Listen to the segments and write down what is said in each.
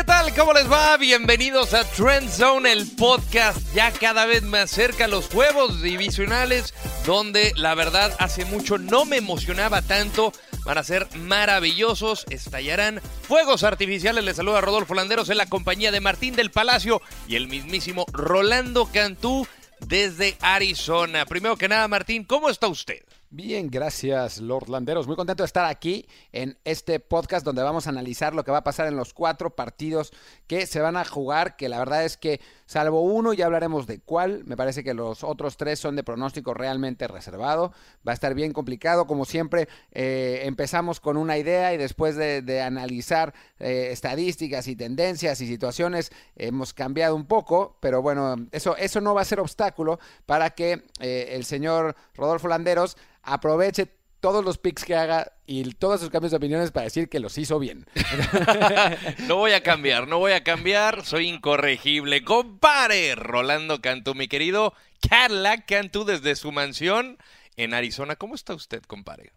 ¿qué tal? ¿Cómo les va? Bienvenidos a Trend Zone, el podcast ya cada vez más cerca los juegos divisionales, donde la verdad hace mucho no me emocionaba tanto. Van a ser maravillosos, estallarán fuegos artificiales. Les saluda Rodolfo Landeros en la compañía de Martín del Palacio y el mismísimo Rolando Cantú desde Arizona. Primero que nada, Martín, ¿cómo está usted? Bien, gracias, Lord Landeros. Muy contento de estar aquí en este podcast donde vamos a analizar lo que va a pasar en los cuatro partidos que se van a jugar, que la verdad es que, salvo uno, ya hablaremos de cuál. Me parece que los otros tres son de pronóstico realmente reservado. Va a estar bien complicado. Como siempre, eh, empezamos con una idea y después de, analizar eh, estadísticas y tendencias y situaciones, hemos cambiado un poco, pero bueno, eso, eso no va a ser obstáculo para que eh, el señor Rodolfo Landeros aproveche todos los picks que haga y todos sus cambios de opiniones para decir que los hizo bien. no voy a cambiar, no voy a cambiar, soy incorregible. Compare, Rolando Cantú, mi querido Cadillac Cantú desde su mansión en Arizona. ¿Cómo está usted, compare?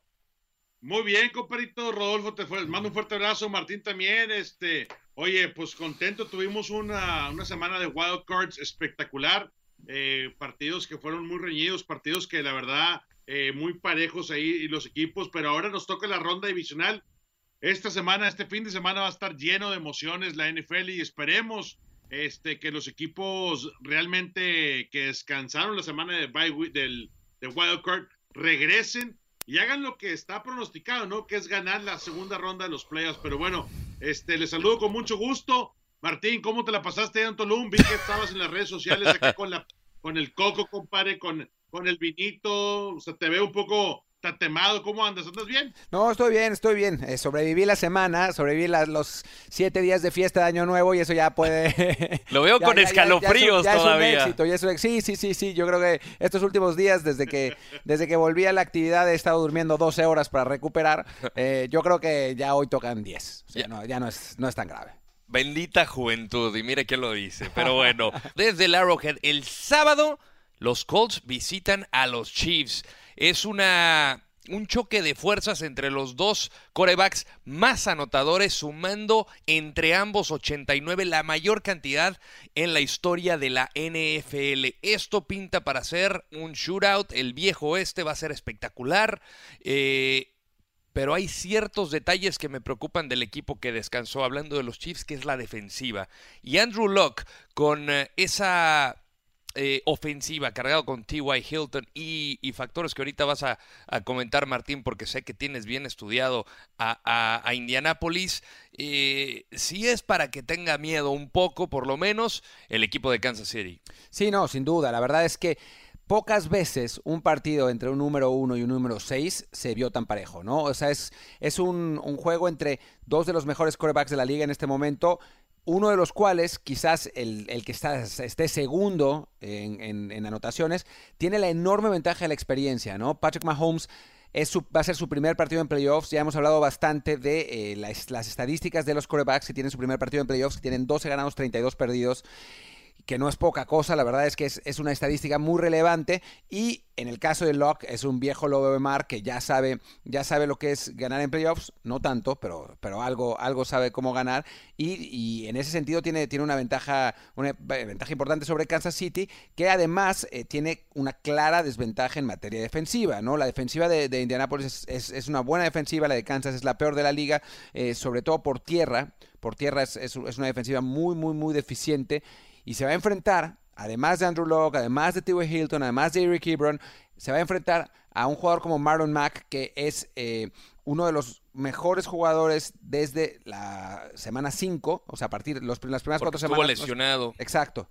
Muy bien, comparito Rodolfo, te mando un fuerte abrazo, Martín también, este, oye, pues contento, tuvimos una, una semana de wild cards espectacular, eh, partidos que fueron muy reñidos, partidos que la verdad eh, muy parejos ahí los equipos, pero ahora nos toca la ronda divisional. Esta semana, este fin de semana va a estar lleno de emociones la NFL y esperemos este, que los equipos realmente que descansaron la semana de, del, de Wildcard regresen y hagan lo que está pronosticado, ¿no? Que es ganar la segunda ronda de los playoffs. Pero bueno, este, les saludo con mucho gusto. Martín, ¿cómo te la pasaste en Tulum? Vi que estabas en las redes sociales acá con, la, con el coco, compadre, con con el vinito, o sea, te veo un poco tatemado, ¿cómo andas? ¿Andas bien? No, estoy bien, estoy bien. Eh, sobreviví la semana, sobreviví los siete días de fiesta de Año Nuevo y eso ya puede... Lo veo con escalofríos todavía. sí, sí, sí, sí. Yo creo que estos últimos días, desde que, desde que volví a la actividad, he estado durmiendo 12 horas para recuperar. Eh, yo creo que ya hoy tocan 10. O sea, no, ya no es, no es tan grave. Bendita juventud, y mire quién lo dice. Pero bueno, desde el Arrowhead, el sábado los Colts visitan a los Chiefs. Es una un choque de fuerzas entre los dos corebacks más anotadores, sumando entre ambos 89, la mayor cantidad en la historia de la NFL. Esto pinta para ser un shootout. El viejo oeste va a ser espectacular. Eh, pero hay ciertos detalles que me preocupan del equipo que descansó, hablando de los Chiefs, que es la defensiva. Y Andrew Locke, con eh, esa eh, ofensiva, cargado con T.Y. Hilton y, factores que ahorita vas a, comentar, Martín, porque sé que tienes bien estudiado a, a, Indianápolis. Eh, si es para que tenga miedo un poco, por lo menos, el equipo de Kansas City. Sí, no, sin duda. La verdad es que pocas veces un partido entre un número uno y un número seis se vio tan parejo, ¿no? O sea, es, es un, un juego entre dos de los mejores quarterbacks de la liga en este momento uno de los cuales, quizás el, que está, esté segundo en, anotaciones, tiene la enorme ventaja de la experiencia, ¿no? Patrick Mahomes es va a ser su primer partido en playoffs. Ya hemos hablado bastante de eh, las, estadísticas de los quarterbacks que tienen su primer partido en playoffs, que tienen 12 ganados, 32 perdidos que no es poca cosa, la verdad es que es, una estadística muy relevante y en el caso de Locke es un viejo lobo de mar que ya sabe, ya sabe lo que es ganar en playoffs, no tanto, pero, pero algo, algo sabe cómo ganar y, en ese sentido tiene, tiene una ventaja, una ventaja importante sobre Kansas City que además eh, tiene una clara desventaja en materia defensiva, ¿no? La defensiva de, de Indianapolis es, una buena defensiva, la de Kansas es la peor de la liga, eh, sobre todo por tierra, por tierra es, es una defensiva muy, muy, muy deficiente y se va a enfrentar, además de Andrew Locke, además de T.W. Hilton, además de Eric Ebron, se va a enfrentar a un jugador como Marlon Mack, que es eh, uno de los mejores jugadores desde la semana 5, o sea, a partir de las primeras cuatro semanas. Estuvo lesionado. exacto.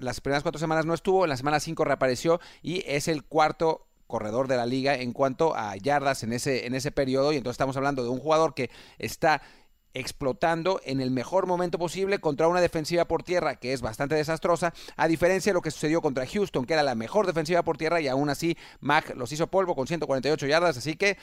Las primeras cuatro semanas no estuvo, en la semana 5 reapareció y es el cuarto corredor de la liga en cuanto a yardas en ese, en ese periodo. Y entonces estamos hablando de un jugador que está explotando en el mejor momento posible contra una defensiva por tierra que es bastante desastrosa, a diferencia de lo que sucedió contra Houston, que era la mejor defensiva por tierra y aún así Mac los hizo polvo con 148 yardas, así que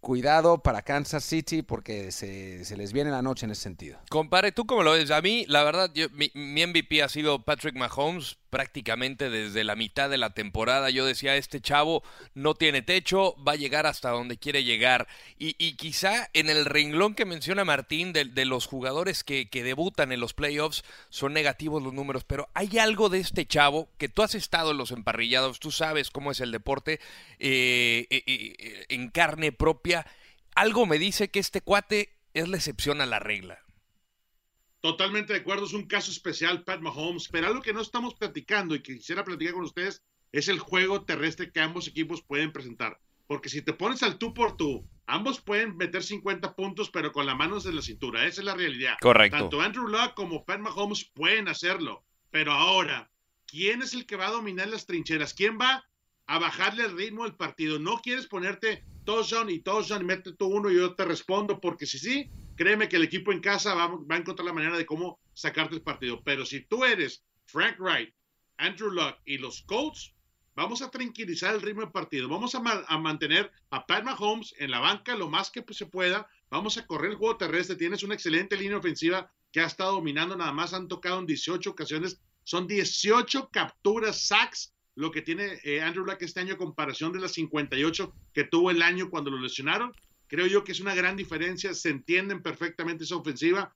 cuidado para Kansas City porque se, les viene la noche en ese sentido. Compare, ¿tú cómo lo ves? A mí, la verdad, mi, mi MVP ha sido Patrick Mahomes prácticamente desde la mitad de la temporada. Yo decía, este chavo no tiene techo, va a llegar hasta donde quiere llegar. Y, quizá en el renglón que menciona Martín de, de los jugadores que, que, debutan en los playoffs son negativos los números, pero hay algo de este chavo que tú has estado en los emparrillados, tú sabes cómo es el deporte eh, eh, eh, en carne propia. Algo me dice que este cuate es la excepción a la regla. Totalmente de acuerdo, es un caso especial, Pat Mahomes, pero algo que no estamos platicando y que quisiera platicar con ustedes es el juego terrestre que ambos equipos pueden presentar. Porque si te pones al tú por tú, ambos pueden meter 50 puntos, pero con las manos en la cintura. Esa es la realidad. Correcto. Tanto Andrew Luck como Pat Mahomes pueden hacerlo. Pero ahora, ¿quién es el que va a dominar las trincheras? ¿Quién va a bajarle el ritmo del partido? No quieres ponerte touchdown y touchdown y mete tú uno y yo te respondo, porque si sí, créeme que el equipo en casa va, a encontrar la manera de cómo sacarte el partido. Pero si tú eres Frank Wright, Andrew Luck y los Colts, vamos a tranquilizar el ritmo del partido. Vamos a, mantener a Pat Mahomes en la banca lo más que se pueda. Vamos a correr el juego terrestre. Tienes una excelente línea ofensiva que ha estado dominando. Nada más han tocado en 18 ocasiones. Son 18 capturas, sacks, lo que tiene eh, Andrew Luck este año comparación de las 58 que tuvo el año cuando lo lesionaron. Creo yo que es una gran diferencia, se entienden perfectamente esa ofensiva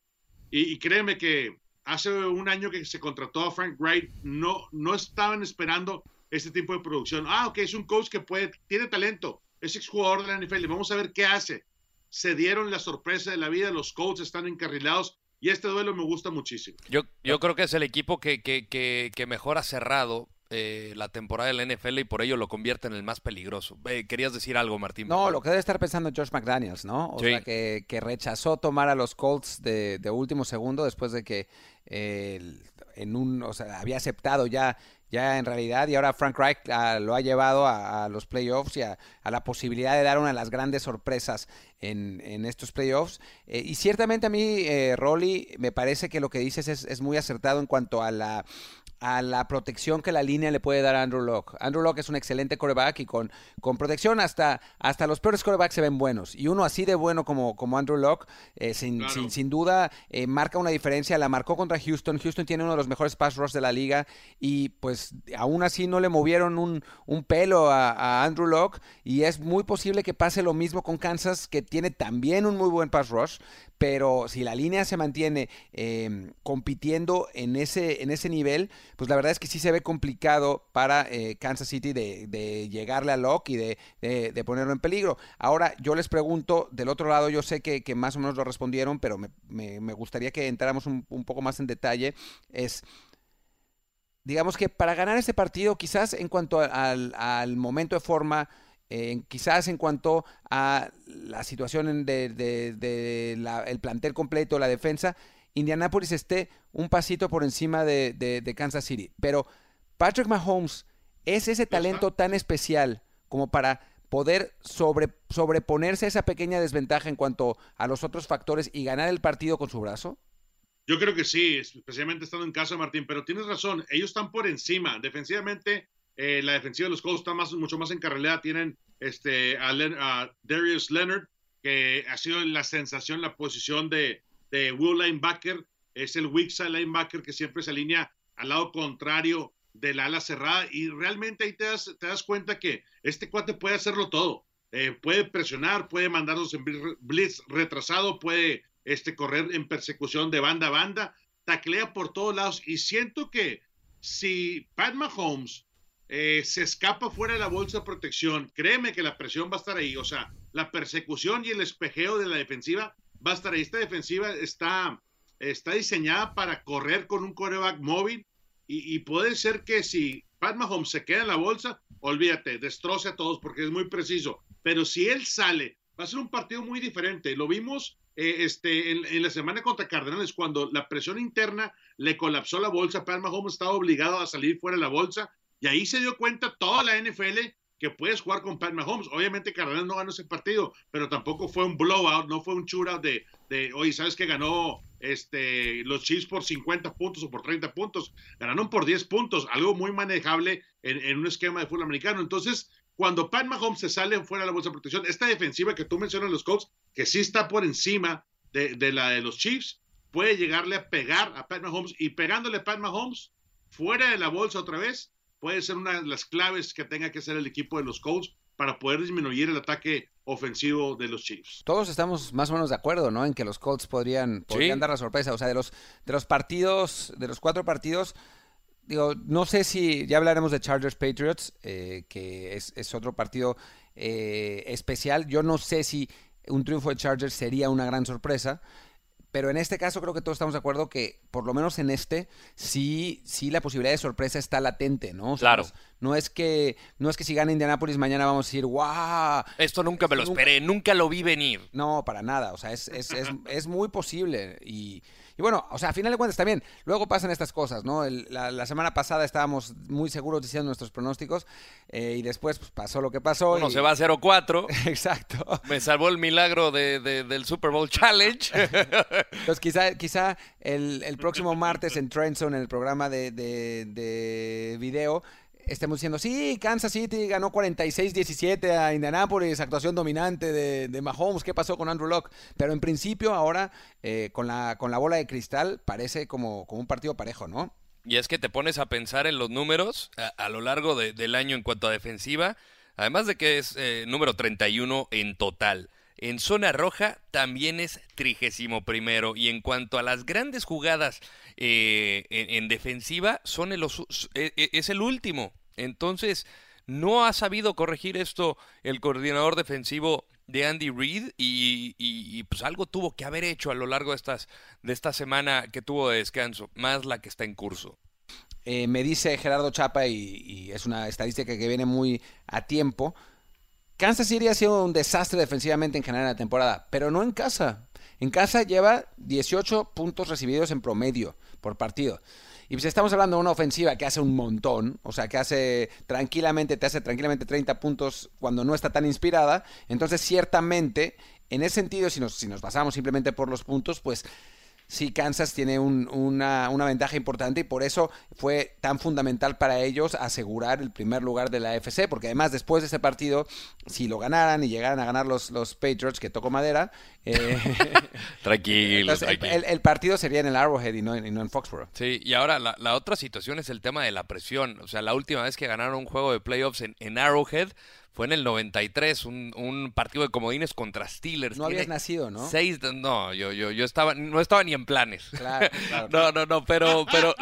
y, créeme que hace un año que se contrató a Frank Wright, no, no estaban esperando este tipo de producción. Ah, ok, es un coach que puede, tiene talento, es exjugador de la NFL, vamos a ver qué hace. Se dieron la sorpresa de la vida, los Colts están encarrilados y este duelo me gusta muchísimo. Yo, yo creo que es el equipo que, que, que, que mejor ha cerrado eh, la temporada de la NFL y por ello lo convierte en el más peligroso. Eh, ¿Querías decir algo, Martín? No, lo que debe estar pensando George McDaniels, ¿no? O sea, que, rechazó tomar a los Colts de, último segundo después de que eh, en un, o sea, había aceptado ya ya en realidad, y ahora Frank Reich ah, lo ha llevado a, los playoffs y a, la posibilidad de dar una de las grandes sorpresas en, estos playoffs. y ciertamente a mí, Rolly, me parece que lo que dices es, es, muy acertado en cuanto a la, a la protección que la línea le puede dar a Andrew Locke. Andrew Locke es un excelente coreback y con, con protección hasta, hasta los peores corebacks se ven buenos. Y uno así de bueno como, como Andrew Locke, eh, sin, sin, duda, eh, marca una diferencia. La marcó contra Houston. Houston tiene uno de los mejores pass rush de la liga y pues aún así no le movieron un, un pelo a, a, Andrew Locke y es muy posible que pase lo mismo con Kansas, que tiene también un muy buen pass rush, pero si la línea se mantiene em, compitiendo en ese, en ese nivel, pues la verdad es que sí se ve complicado para eh, Kansas City de, llegarle a Locke y de, ponerlo en peligro. Ahora, yo les pregunto, del otro lado, yo sé que, más o menos lo respondieron, pero me, gustaría que entráramos un, poco más en detalle, es digamos que para ganar este partido, quizás en cuanto al, al momento de forma, quizás en cuanto a la situación del de, plantel completo, la defensa, Indianapolis esté un pasito por encima de, Kansas City. Pero Patrick Mahomes es ese talento tan especial como para poder sobre, sobreponerse a esa pequeña desventaja en cuanto a los otros factores y ganar el partido con su brazo? Yo creo que sí, especialmente estando en casa, Martín, pero tienes razón, ellos están por encima. Defensivamente, eh, la defensiva de los Colts está más, mucho más encarrilada. Tienen este, a, Darius Leonard, que ha sido la sensación, la posición de, de Will Linebacker, es el weak side linebacker que siempre se alinea al lado contrario del ala cerrada y realmente ahí te das, te das cuenta que este cuate puede hacerlo todo. Eh, puede presionar, puede mandarnos en blitz retrasado, puede este, correr en persecución de banda a banda, taclea por todos lados y siento que si Pat Mahomes eh, se escapa fuera de la bolsa de protección, créeme que la presión va a estar ahí. O sea, la persecución y el espejeo de la defensiva va a estar ahí. Esta defensiva está, está diseñada para correr con un coreback móvil y, puede ser que si Pat Mahomes se queda en la bolsa, olvídate, destroce a todos porque es muy preciso. Pero si él sale, va a ser un partido muy diferente. Lo vimos eh, este, en, la semana contra Cardenales, cuando la presión interna le colapsó la bolsa, Pat Mahomes estaba obligado a salir fuera de la bolsa y ahí se dio cuenta toda la NFL que puedes jugar con Pat Mahomes. Obviamente Cardenal no ganó ese partido, pero tampoco fue un blowout, no fue un shootout de, de oye, ¿sabes que ganó este, los Chiefs por 50 puntos o por 30 puntos? Ganaron por 10 puntos, algo muy manejable en, un esquema de fútbol americano. Entonces, cuando Pat Mahomes se sale fuera de la bolsa de protección, esta defensiva que tú mencionas los Colts, que sí está por encima de, de la de los Chiefs, puede llegarle a pegar a Pat Mahomes y pegándole a Pat Mahomes, fuera de la bolsa otra vez, puede ser una de las claves que tenga que hacer el equipo de los Colts para poder disminuir el ataque ofensivo de los Chiefs. Todos estamos más o menos de acuerdo, ¿no? En que los Colts podrían, podrían dar la sorpresa. O sea, de los, de los partidos, de los cuatro partidos, digo, no sé si ya hablaremos de Chargers Patriots, eh, que es, otro partido eh, especial. Yo no sé si un triunfo de Chargers sería una gran sorpresa. Pero en este caso creo que todos estamos de acuerdo que, por lo menos en este, sí, sí la posibilidad de sorpresa está latente, ¿no? claro. No es, que, no es que si gana Indianapolis mañana vamos a decir, ¡guau! Esto nunca me lo esperé, nunca lo vi venir. No, para nada. O sea, es, es, es, es muy posible. Y, y bueno, o sea, a final de cuentas también, luego pasan estas cosas, ¿no? la, semana pasada estábamos muy seguros diciendo nuestros pronósticos eh, y después pues, pasó lo que pasó. Uno se va a 0-4. Exacto. Me salvó el milagro de, del Super Bowl Challenge. Entonces quizá, quizá el, próximo martes en Trenton, en el programa de, de, de video, estemos diciendo, sí, Kansas City ganó 46-17 a Indianapolis, actuación dominante de, de, Mahomes, ¿qué pasó con Andrew Locke? Pero en principio ahora, eh, con, la, con la bola de cristal, parece como, como un partido parejo, ¿no? Y es que te pones a pensar en los números a, lo largo del año en cuanto a defensiva, además de que es eh, número 31 en total. En zona roja también es trigésimo primero. Y en cuanto a las grandes jugadas eh, en, defensiva, son el, e, e, es el último. Entonces, no ha sabido corregir esto el coordinador defensivo de Andy Reid y, pues algo tuvo que haber hecho a lo largo de, estas, de esta semana que tuvo de descanso, más la que está en curso. Eh, me dice Gerardo Chapa, y, y, es una estadística que viene muy a tiempo, Kansas City ha sido un desastre defensivamente en general en la temporada, pero no en casa. En casa lleva 18 puntos recibidos en promedio por partido. Y si estamos hablando de una ofensiva que hace un montón, o sea, que hace tranquilamente, te hace tranquilamente 30 puntos cuando no está tan inspirada, entonces ciertamente, en ese sentido, si nos, si nos basamos simplemente por los puntos, pues sí Kansas tiene una, ventaja importante y por eso fue tan fundamental para ellos asegurar el primer lugar de la AFC, porque además después de ese partido, si lo ganaran y llegaran a ganar los, los Patriots, que tocó madera, eh, tranquilo, El, partido sería en el Arrowhead y no, en Foxborough. Sí, y ahora la, otra situación es el tema de la presión. O sea, la última vez que ganaron un juego de playoffs en, en Arrowhead fue en el 93, un, un partido de comodines contra Steelers. No habías nacido, ¿no? Seis, no, yo, yo, yo estaba, no estaba ni en planes. Claro, claro. no, no, no, pero, pero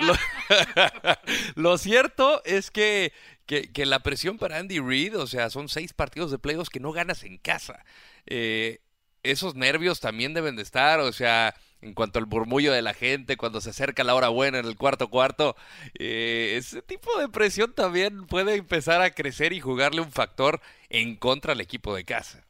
lo, cierto es que, que, la presión para Andy Reid, o sea, son seis partidos de playoffs que no ganas en casa. Eh, esos nervios también deben de estar, o sea, en cuanto al murmullo de la gente, cuando se acerca la hora buena en el cuarto cuarto, eh, ese tipo de presión también puede empezar a crecer y jugarle un factor en contra al equipo de casa.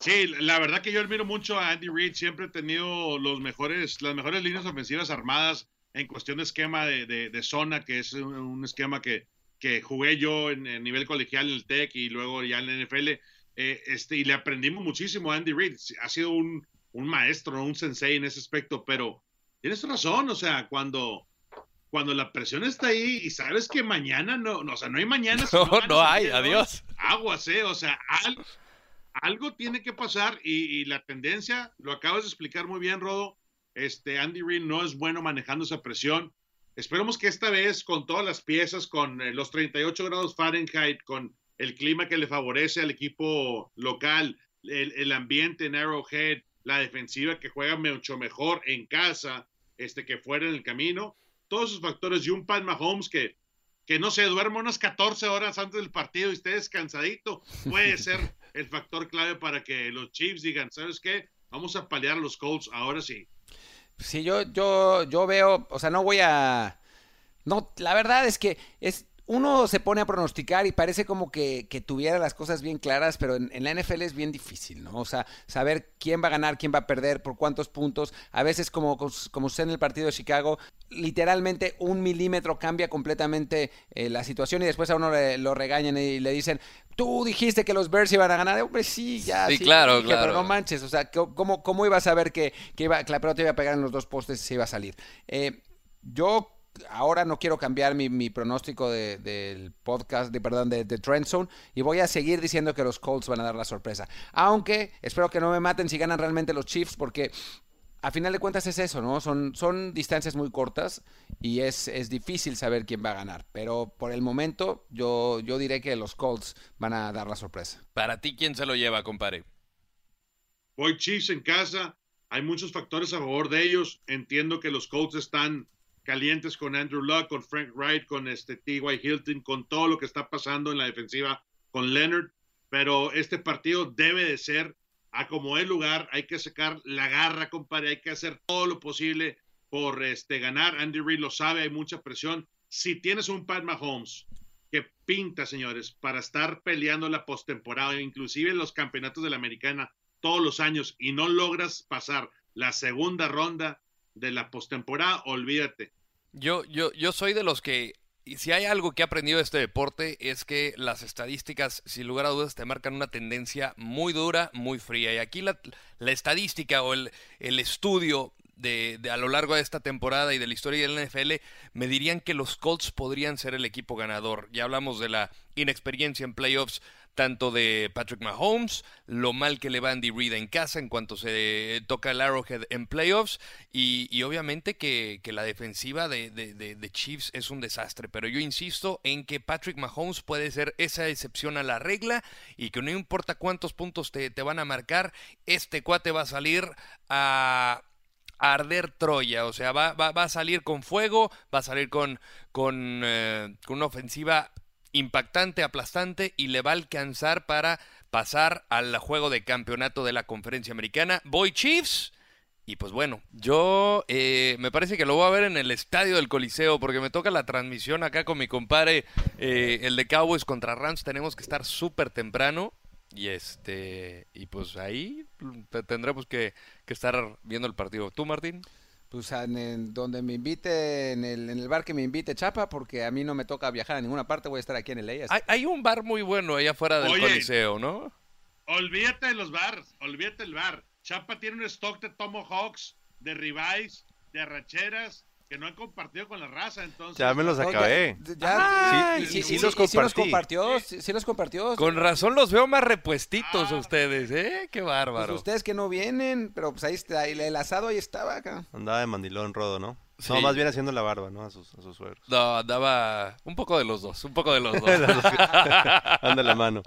Sí, la verdad que yo admiro mucho a Andy Reid, siempre he tenido los mejores, las mejores líneas ofensivas armadas en cuestión de esquema de, zona, que es un, esquema que, que jugué yo en, nivel colegial en el TEC y luego ya en la NFL. Eh, este, y le aprendimos muchísimo a Andy Reid. Ha sido un, un maestro, un sensei en ese aspecto, pero tienes razón, o sea, cuando, cuando la presión está ahí y sabes que mañana no, no o sea, no hay mañana. no, no, hay, adiós. Aguas, eh, o sea, algo, tiene que pasar y, la tendencia, lo acabas de explicar muy bien, Rodo, este, Andy Reid no es bueno manejando esa presión. Esperemos que esta vez, con todas las piezas, con eh, los 38 grados Fahrenheit, con el clima que le favorece al equipo local, el, el ambiente en Arrowhead, la defensiva que juega mucho mejor en casa este, que fuera en el camino. Todos esos factores y un Pat Mahomes que, que no se duerme unas 14 horas antes del partido y esté descansadito, puede ser el factor clave para que los Chiefs digan, ¿sabes qué? Vamos a paliar a los Colts ahora sí. Sí, yo, yo, yo veo, o sea, no voy a... No, la verdad es que es, uno se pone a pronosticar y parece como que, tuviera las cosas bien claras, pero en, la NFL es bien difícil, ¿no? O sea, saber quién va a ganar, quién va a perder, por cuántos puntos. A veces, como, como usted en el partido de Chicago, literalmente un milímetro cambia completamente eh, la situación y después a uno le, lo regañan y le dicen, tú dijiste que los Bears iban a ganar. Hombre, sí, ya. Sí, claro, claro. Pero no manches, o sea, ¿cómo, cómo iba a saber que, que, iba, que la pelota iba a pegar en los dos postes y se iba a salir? Eh, yo ahora no quiero cambiar mi, pronóstico del podcast, de, perdón, de, de Trend Zone, y voy a seguir diciendo que los Colts van a dar la sorpresa. Aunque espero que no me maten si ganan realmente los Chiefs, porque a final de cuentas es eso, ¿no? Son, son distancias muy cortas y es, es difícil saber quién va a ganar. Pero por el momento yo, yo diré que los Colts van a dar la sorpresa. Para ti, ¿quién se lo lleva, compadre? Voy Chiefs en casa. Hay muchos factores a favor de ellos. Entiendo que los Colts están calientes con Andrew Luck, con Frank Wright, con este T.Y. Hilton, con todo lo que está pasando en la defensiva con Leonard. Pero este partido debe de ser a como es lugar, hay que sacar la garra, compadre, hay que hacer todo lo posible por este, ganar. Andy Reid lo sabe, hay mucha presión. Si tienes un Pat Mahomes que pinta, señores, para estar peleando la postemporada, inclusive los campeonatos de la americana todos los años, y no logras pasar la segunda ronda de la postemporada, olvídate. Yo, yo, yo soy de los que si hay algo que he aprendido de este deporte es que las estadísticas, sin lugar a dudas, te marcan una tendencia muy dura, muy fría. Y aquí la, estadística o el, estudio de, a lo largo de esta temporada y de la historia del NFL me dirían que los Colts podrían ser el equipo ganador. Ya hablamos de la inexperiencia en playoffs tanto de Patrick Mahomes, lo mal que le va Andy Reid en casa en cuanto se toca el Arrowhead en playoffs y, obviamente que, la defensiva de, Chiefs es un desastre, pero yo insisto en que Patrick Mahomes puede ser esa excepción a la regla y que no importa cuántos puntos te, van a marcar, este cuate va a salir a arder Troya, o sea, va, va, a salir con fuego, va a salir con, con, eh, con una ofensiva impactante, aplastante y le va a alcanzar para pasar al juego de campeonato de la conferencia americana. Voy Chiefs. Y pues bueno, yo eh, me parece que lo voy a ver en el estadio del Coliseo porque me toca la transmisión acá con mi compadre, eh, el de Cowboys contra Rams. Tenemos que estar súper temprano y este y pues ahí tendremos que, que estar viendo el partido. ¿Tú, Martín? Pues en, donde me invite, en el, en el, bar que me invite Chapa, porque a mí no me toca viajar a ninguna parte, voy a estar aquí en el Hay, hay un bar muy bueno allá afuera del Coliseo, ¿no? Olvídate de los bars, olvídate del bar. Chapa tiene un stock de Tomahawks, de ribeyes, de arracheras, que no han compartido con la raza, entonces. Ya me los acabé. Ya, sí, sí, los compartió, sí, los compartió. Con razón los veo más repuestitos a ah. ustedes, ¿eh? Qué bárbaro. Pues ustedes que no vienen, pero pues ahí está, el asado ahí estaba acá. Andaba de mandilón rodo, ¿no? No, más bien haciendo la barba, ¿no? A sus, a sus suegros. No, daba un poco de los dos, un poco de los dos. Anda la mano.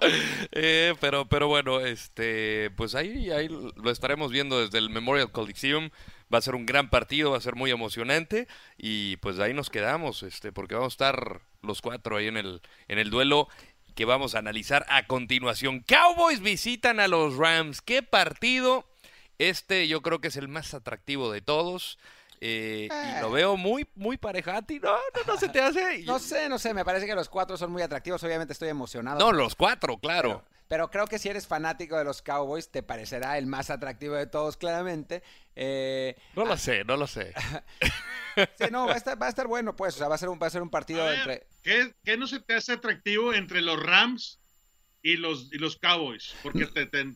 Eh, pero, pero bueno, este, pues ahí, ahí lo estaremos viendo desde el Memorial Coliseum. Va a ser un gran partido, va a ser muy emocionante y pues ahí nos quedamos, este, porque vamos a estar los cuatro ahí en el, en el duelo que vamos a analizar a continuación. Cowboys visitan a los Rams. ¿Qué partido? Este yo creo que es el más atractivo de todos. Eh, y lo veo muy, muy parejati. No, no, no se te hace. No sé, no sé. Me parece que los cuatro son muy atractivos. Obviamente estoy emocionado. No, los cuatro, claro. Pero, creo que si eres fanático de los Cowboys, te parecerá el más atractivo de todos, claramente. Eh, no lo ah, sé, no lo sé. sí, no, va a, estar, va a estar bueno, pues. O sea, va a ser un, va a ser un partido entre. ¿qué, ¿qué, no se te hace atractivo entre los Rams y los, y los Cowboys? Porque te, te,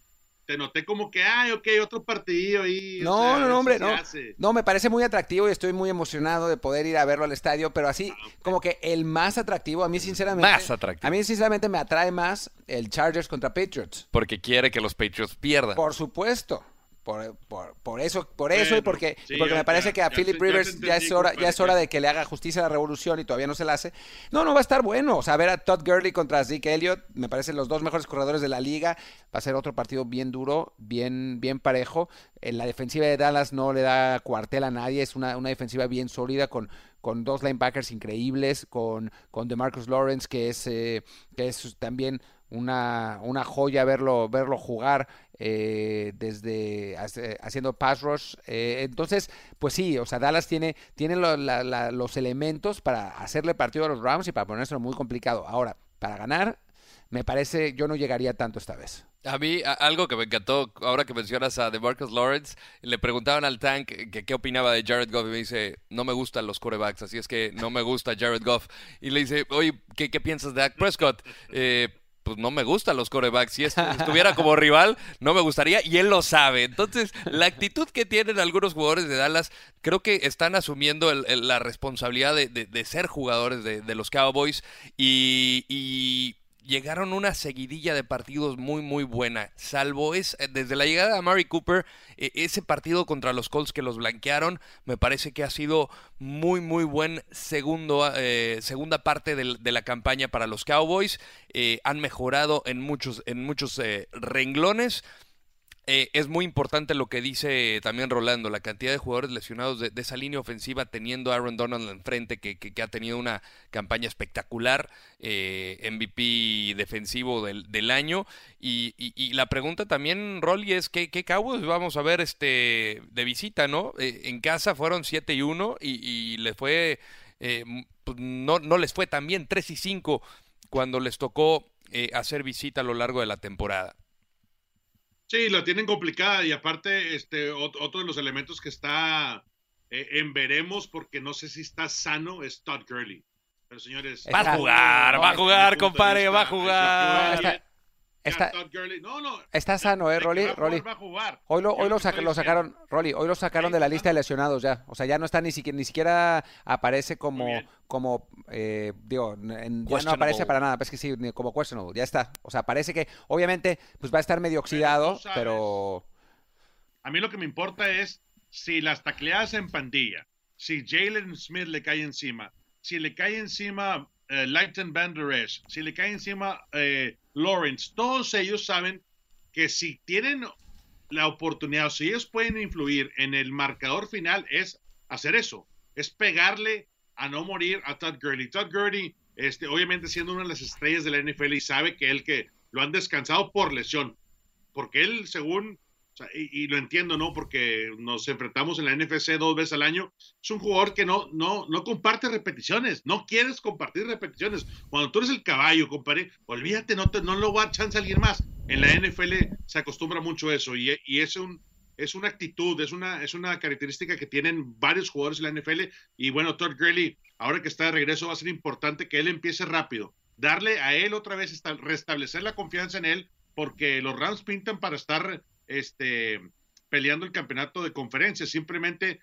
te noté como que, ay, ok, otro partido ahí. No, no, hombre, no. No, me parece muy atractivo y estoy muy emocionado de poder ir a verlo al estadio, pero así, ah, como que el más atractivo, a mí sinceramente. Más atractivo. A mí sinceramente me atrae más el Chargers contra Patriots. Porque quiere que los Patriots pierdan. Por supuesto. Por, por, eso, por eso y porque, porque me parece que a Philip Rivers ya, es hora, ya es hora de que le haga justicia a la revolución y todavía no se la hace. No, no va a estar bueno. O sea, ver a Todd Gurley contra Zeke Elliott, me parecen los dos mejores corredores de la liga. Va a ser otro partido bien duro, bien, bien parejo. En la defensiva de Dallas no le da cuartel a nadie, es una, una defensiva bien sólida con, con dos linebackers increíbles, con, con DeMarcus Lawrence, que es, eh, que es también una, una joya verlo, verlo jugar eh, desde haciendo pass rush. Eh, entonces, pues sí, o sea, Dallas tiene, tiene los elementos para hacerle partido a los Rams y para ponérselo muy complicado. Ahora, para ganar, me parece, yo no llegaría tanto esta vez. A mí, algo que me encantó, ahora que mencionas a DeMarcus Lawrence, le preguntaban al Tank que qué opinaba de Jared Goff y me dice, no me gustan los corebacks, así es que no me gusta Jared Goff. Y le dice, oye, ¿qué, qué piensas de Dak Prescott? Eh, pues no me gustan los corebacks. Si estuviera como rival, no me gustaría y él lo sabe. Entonces, la actitud que tienen algunos jugadores de Dallas, creo que están asumiendo la responsabilidad de, ser jugadores de, los Cowboys y, llegaron una seguidilla de partidos muy, muy buena. Salvo es, eh, desde la llegada de Mary Cooper, e, ese partido contra los Colts que los blanquearon, me parece que ha sido muy, muy buen segundo, eh, segunda parte de, la campaña para los Cowboys. Eh, han mejorado en muchos, en muchos renglones. Eh, es muy importante lo que dice también Rolando, la cantidad de jugadores lesionados de, esa línea ofensiva teniendo a Aaron Donald enfrente, que, que, ha tenido una campaña espectacular, eh, MVP defensivo del, año. Y, la pregunta también, Rolly, es ¿qué, qué vamos a ver este de visita, ¿no? Eh, en casa fueron 7 y 1 y, les fue, pues, no, no les fue tan bien, 3 y 5 cuando les tocó hacer visita a lo largo de la temporada. Sí, la tienen complicada y aparte, este, otro de los elementos que está eh, en veremos, porque no sé si está sano, es Todd Gurley. Pero señores. Va a jugar, va a jugar, compadre, va a jugar. Está, está sano, ¿eh, Rolly? Hoy lo, hoy lo, sacaron, Rolly, hoy lo sacaron de la lista de lesionados ya. O sea, ya no está ni siquiera, ni siquiera aparece como, como eh, digo, ya no aparece para nada. Es que sí, como questionable, ya está. O sea, parece que, obviamente, pues va a estar medio oxidado, pero... A mí lo que me importa es si las tacleadas en pandilla, si Jalen Smith le cae encima, si le cae encima eh, Lighten Van si le cae encima eh, Lawrence, todos ellos saben que si tienen la oportunidad, si ellos pueden influir en el marcador final, es hacer eso, es pegarle a no morir a Todd Gurley. Todd Gurley, este, obviamente siendo una de las estrellas de la NFL y sabe que él que lo han descansado por lesión, porque él, según y, lo entiendo, ¿no? Porque nos enfrentamos en la NFC dos veces al año. Es un jugador que no, no, no comparte repeticiones, no quieres compartir repeticiones. Cuando tú eres el caballo, compadre, olvídate, no, te, no lo va a chance a alguien más. En la NFL se acostumbra mucho eso y, y es un, es una actitud, es una, es una característica que tienen varios jugadores en la NFL. Y bueno, Todd Gurley, ahora que está de regreso, va a ser importante que él empiece rápido. Darle a él otra vez, restablecer la confianza en él, porque los Rams pintan para estar este, peleando el campeonato de conferencia. Simplemente,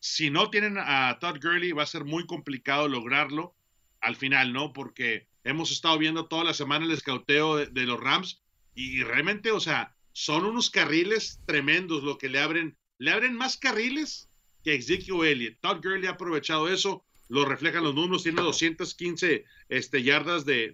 si no tienen a Todd Gurley, va a ser muy complicado lograrlo al final, ¿no? Porque hemos estado viendo toda la semana el escauteo de, los Rams y realmente, o sea, son unos carriles tremendos lo que le abren. Le abren más carriles que Ezekiel Elliott. Todd Gurley ha aprovechado eso, lo reflejan los números, tiene 215 este, yardas de,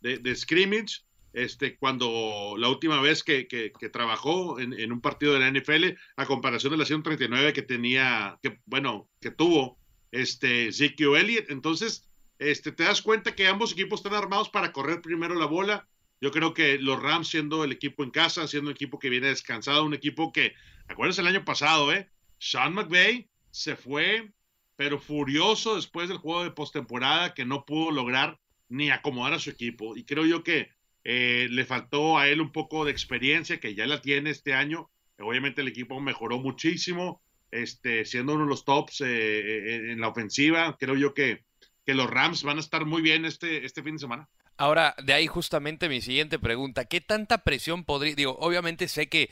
de, scrimmage este, cuando la última vez que, que, trabajó en, en, un partido de la NFL, a comparación de la 139 que tenía, que bueno, que tuvo este Zeke Elliott. Entonces, este, te das cuenta que ambos equipos están armados para correr primero la bola. Yo creo que los Rams, siendo el equipo en casa, siendo un equipo que viene descansado, un equipo que, acuérdense el año pasado, ¿eh? Sean McVay se fue, pero furioso después del juego de postemporada que no pudo lograr ni acomodar a su equipo. Y creo yo que eh, le faltó a él un poco de experiencia, que ya la tiene este año. Obviamente el equipo mejoró muchísimo, este, siendo uno de los tops eh, eh, en la ofensiva. Creo yo que, que los Rams van a estar muy bien este, este fin de semana. Ahora, de ahí justamente mi siguiente pregunta. ¿Qué tanta presión podría... Digo, obviamente sé que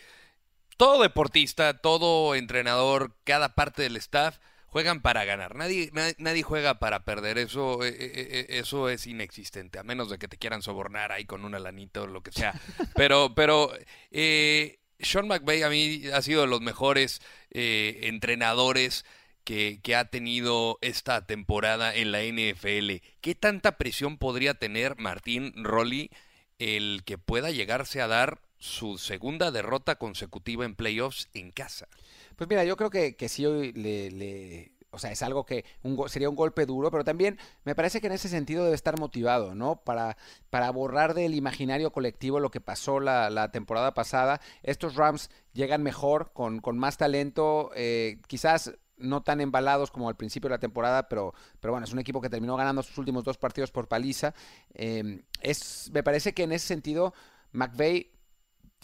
todo deportista, todo entrenador, cada parte del staff juegan para ganar. Nadie, nadie, juega para perder. Eso, eh, eh, eh, eso es inexistente, a menos de que te quieran sobornar ahí con una lanita o lo que sea. Pero, pero Sean McVay a mí ha sido de los mejores entrenadores que, que, ha tenido esta temporada en la NFL. ¿Qué tanta presión podría tener Martín Rolly el que pueda llegarse a dar su segunda derrota consecutiva en playoffs en casa? Pues mira, yo creo que, que sí le, le, o sea, es algo que un, sería un golpe duro, pero también me parece que en ese sentido debe estar motivado, ¿no? Para, para borrar del imaginario colectivo lo que pasó la, temporada pasada. Estos Rams llegan mejor, con, con más talento, eh, quizás no tan embalados como al principio de la temporada, pero, pero bueno, es un equipo que terminó ganando sus últimos dos partidos por paliza. Eh, es, me parece que en ese sentido, McVeigh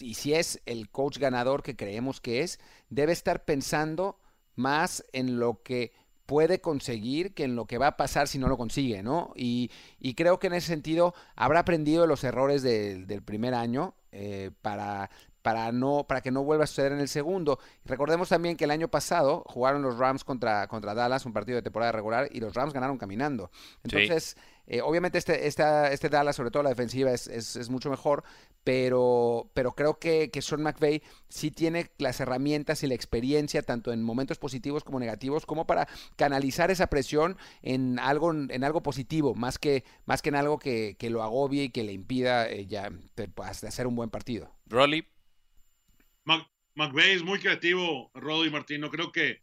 y si es el coach ganador que creemos que es, debe estar pensando más en lo que puede conseguir que en lo que va a pasar si no lo consigue, ¿no? Y, creo que en ese sentido habrá aprendido los errores del primer año eh, para, para, no, para que no vuelva a suceder en el segundo. Recordemos también que el año pasado jugaron los Rams contra, contra Dallas, un partido de temporada regular, y los Rams ganaron caminando. Entonces, eh, obviamente este, este Dallas, sobre todo la defensiva, es, es, mucho mejor, pero, pero creo que, que Sean McVay sí tiene las herramientas y la experiencia, tanto en momentos positivos como negativos, como para canalizar esa presión en algo, en algo positivo, más que, más que en algo que, que lo agobie y que le impida eh, ya hacer un buen partido. Rolly. McVeigh es muy creativo, Rodo y Martín. No creo que,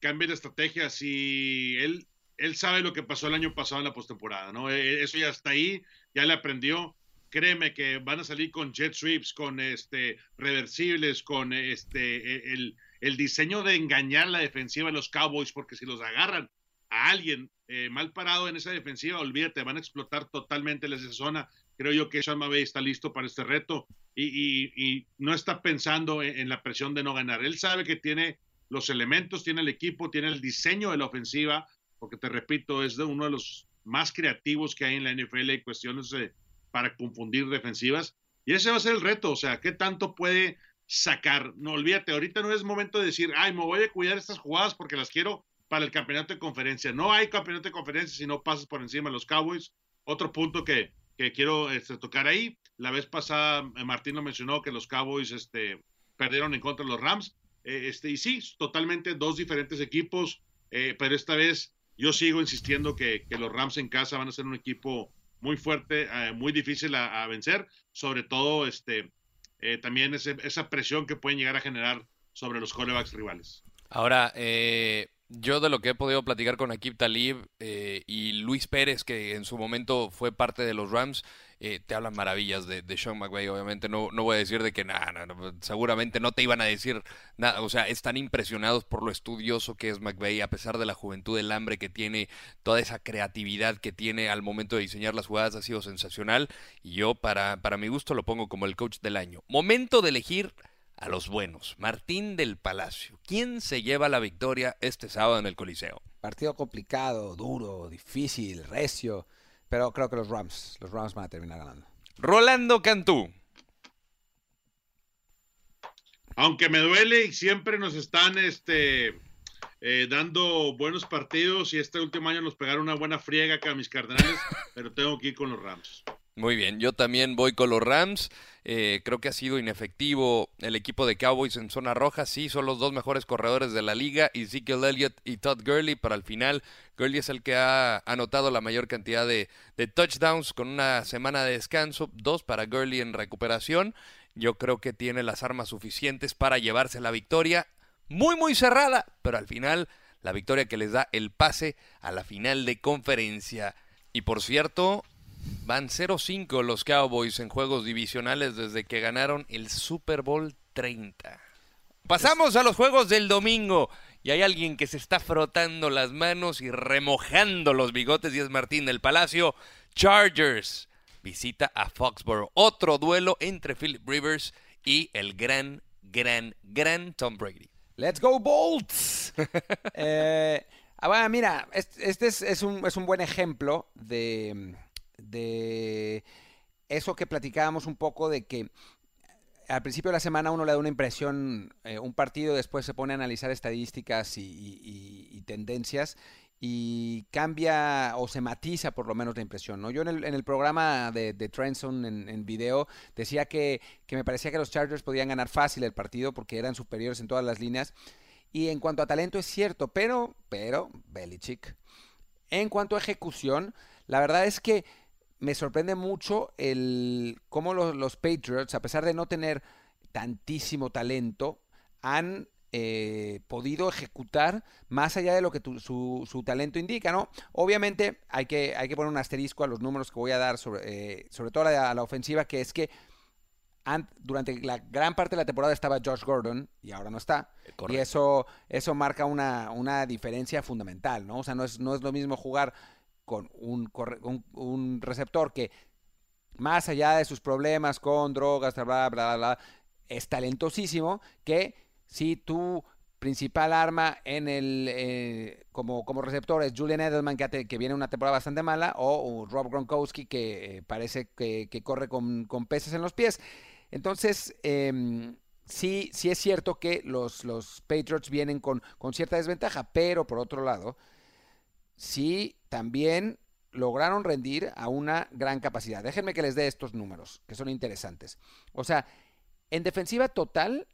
cambie de estrategia. Si él, sabe lo que pasó el año pasado en la postemporada, ¿no? E, e, eso ya está ahí, ya le aprendió. Créeme que van a salir con jet sweeps, con este reversibles, con este e, el, diseño de engañar la defensiva de los Cowboys, porque si los agarran a alguien eh, mal parado en esa defensiva, olvídate, van a explotar totalmente esa zona. Creo yo que Sean McVay está listo para este reto y, no está pensando en, la presión de no ganar. Él sabe que tiene los elementos, tiene el equipo, tiene el diseño de la ofensiva, porque te repito, es de uno de los más creativos que hay en la NFL y cuestiones para confundir defensivas. Y ese va a ser el reto, o sea, ¿qué tanto puede sacar? No olvídate, ahorita no es momento de decir, ay, me voy a cuidar estas jugadas porque las quiero para el campeonato de conferencia. No hay campeonato de conferencia si no pasas por encima de los Cowboys. Otro punto que, quiero este, tocar ahí. La vez pasada eh, Martín lo mencionó que los Cowboys este, perdieron en contra de los Rams. Eh, este, y sí, totalmente dos diferentes equipos, eh, pero esta vez yo sigo insistiendo que, los Rams en casa van a ser un equipo muy fuerte, muy difícil a, vencer, sobre todo este, también esa presión que pueden llegar a generar sobre los corebacks rivales. Ahora, yo de lo que he podido platicar con Akib Talib y Luis Pérez, que en su momento fue parte de los Rams, eh, te hablan maravillas de, Sean McVay. Obviamente no, no voy a decir de que nada, seguramente no te iban a decir nada. O sea, están impresionados por lo estudioso que es McVay, a pesar de la juventud, el hambre que tiene, toda esa creatividad que tiene al momento de diseñar las jugadas ha sido sensacional. Y yo, para, para mi gusto, lo pongo como el coach del año. Momento de elegir a los buenos. Martín del Palacio. ¿Quién se lleva la victoria este sábado en el Coliseo? Partido complicado, duro, difícil, recio, pero creo que los Rams, los Rams van a terminar ganando. Rolando Cantú. Aunque me duele y siempre nos están este, eh, dando buenos partidos y este último año nos pegaron una buena friega acá a mis cardenales, pero tengo que ir con los Rams. Muy bien, yo también voy con los Rams. Eh, creo que ha sido inefectivo el equipo de Cowboys en zona roja. Sí, son los dos mejores corredores de la liga, Ezekiel Elliott y Todd Gurley, pero al final Gurley es el que ha anotado la mayor cantidad de, de touchdowns con una semana de descanso, dos para Gurley en recuperación. Yo creo que tiene las armas suficientes para llevarse la victoria. Muy, muy cerrada, pero al final la victoria que les da el pase a la final de conferencia. Y por cierto, Van 0-5 los Cowboys en juegos divisionales desde que ganaron el Super Bowl 30. Pasamos a los juegos del domingo. Y hay alguien que se está frotando las manos y remojando los bigotes y es Martín del Palacio. Chargers visita a Foxborough. Otro duelo entre Philip Rivers y el gran, gran, gran Tom Brady. Let's go Bolts. eh, ah, mira, este, es, un, es un buen ejemplo de de eso que platicábamos un poco de que al principio de la semana uno le da una impresión, eh, un partido, después se pone a analizar estadísticas y, tendencias y cambia o se matiza por lo menos la impresión. ¿no? Yo en el, programa de, de Trenson en, video decía que, que, me parecía que los Chargers podían ganar fácil el partido porque eran superiores en todas las líneas. Y en cuanto a talento es cierto, pero, pero, Belichick. En cuanto a ejecución, la verdad es que me sorprende mucho el cómo los, Patriots, a pesar de no tener tantísimo talento, han eh, podido ejecutar más allá de lo que su, talento indica, ¿no? Obviamente hay que, hay que poner un asterisco a los números que voy a dar, sobre, eh, sobre todo a la, ofensiva, que es que durante la gran parte de la temporada estaba Josh Gordon y ahora no está. Y eso, eso marca una, una diferencia fundamental, ¿no? O sea, no es, no es lo mismo jugar con un, receptor que, más allá de sus problemas con drogas, bla, bla, bla, bla, es talentosísimo, que si tu principal arma en el eh, como, como receptor es Julian Edelman, que, que viene una temporada bastante mala, o, Rob Gronkowski, que eh, parece que, corre con, con peces en los pies. Entonces, em, sí, sí es cierto que los, los Patriots vienen con, con cierta desventaja, pero por otro lado, sí también lograron rendir a una gran capacidad. Déjenme que les dé estos números, que son interesantes. O sea, en defensiva total,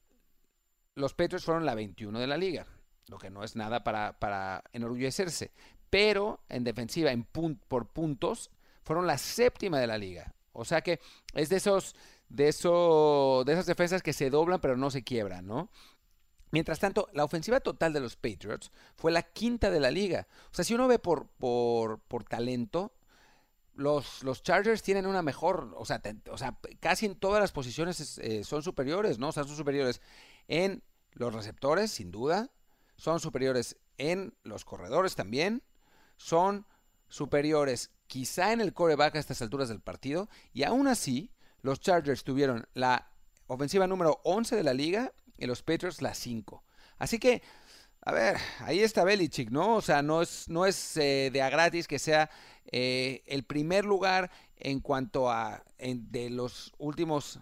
los Patriots fueron la 21 de la liga, lo que no es nada para, para enorgullecerse. Pero en defensiva, en por puntos, fueron la séptima de la liga. O sea que es de esos, de eso, de esas defensas que se doblan pero no se quiebran, ¿no? Mientras tanto, la ofensiva total de los Patriots fue la quinta de la liga. O sea, si uno ve por, por, por talento, los, los, Chargers tienen una mejor, o sea, o sea casi en todas las posiciones eh, son superiores, ¿no? O sea, son superiores en los receptores, sin duda, son superiores en los corredores también, son superiores quizá en el coreback a estas alturas del partido, y aún así, los Chargers tuvieron la ofensiva número 11 de la liga y los Patriots la 5. Así que, a ver, ahí está Belichick, ¿no? O sea, no es, no es eh, de a gratis que sea eh, el primer lugar en cuanto a de los últimos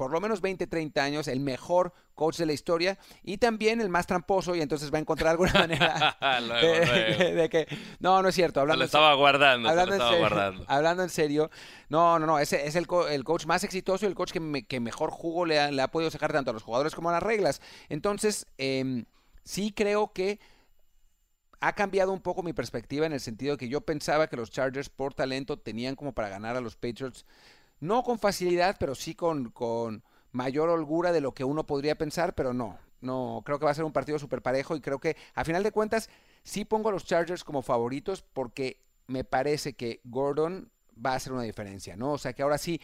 por lo menos 20, 30 años, el mejor coach de la historia y también el más tramposo y entonces va a encontrar alguna manera de, que no, no es cierto. Hablando, lo estaba guardando, hablando, en serio, hablando en serio, no, no, no, ese es el, el coach más exitoso y el coach que, que mejor jugo le ha, le ha, podido sacar tanto a los jugadores como a las reglas. Entonces, eh, sí creo que ha cambiado un poco mi perspectiva en el sentido de que yo pensaba que los Chargers por talento tenían como para ganar a los Patriots no con facilidad, pero sí con, con mayor holgura de lo que uno podría pensar, pero no. No, creo que va a ser un partido súper parejo y creo que a final de cuentas sí pongo a los Chargers como favoritos porque me parece que Gordon va a hacer una diferencia, ¿no? O sea que ahora sí,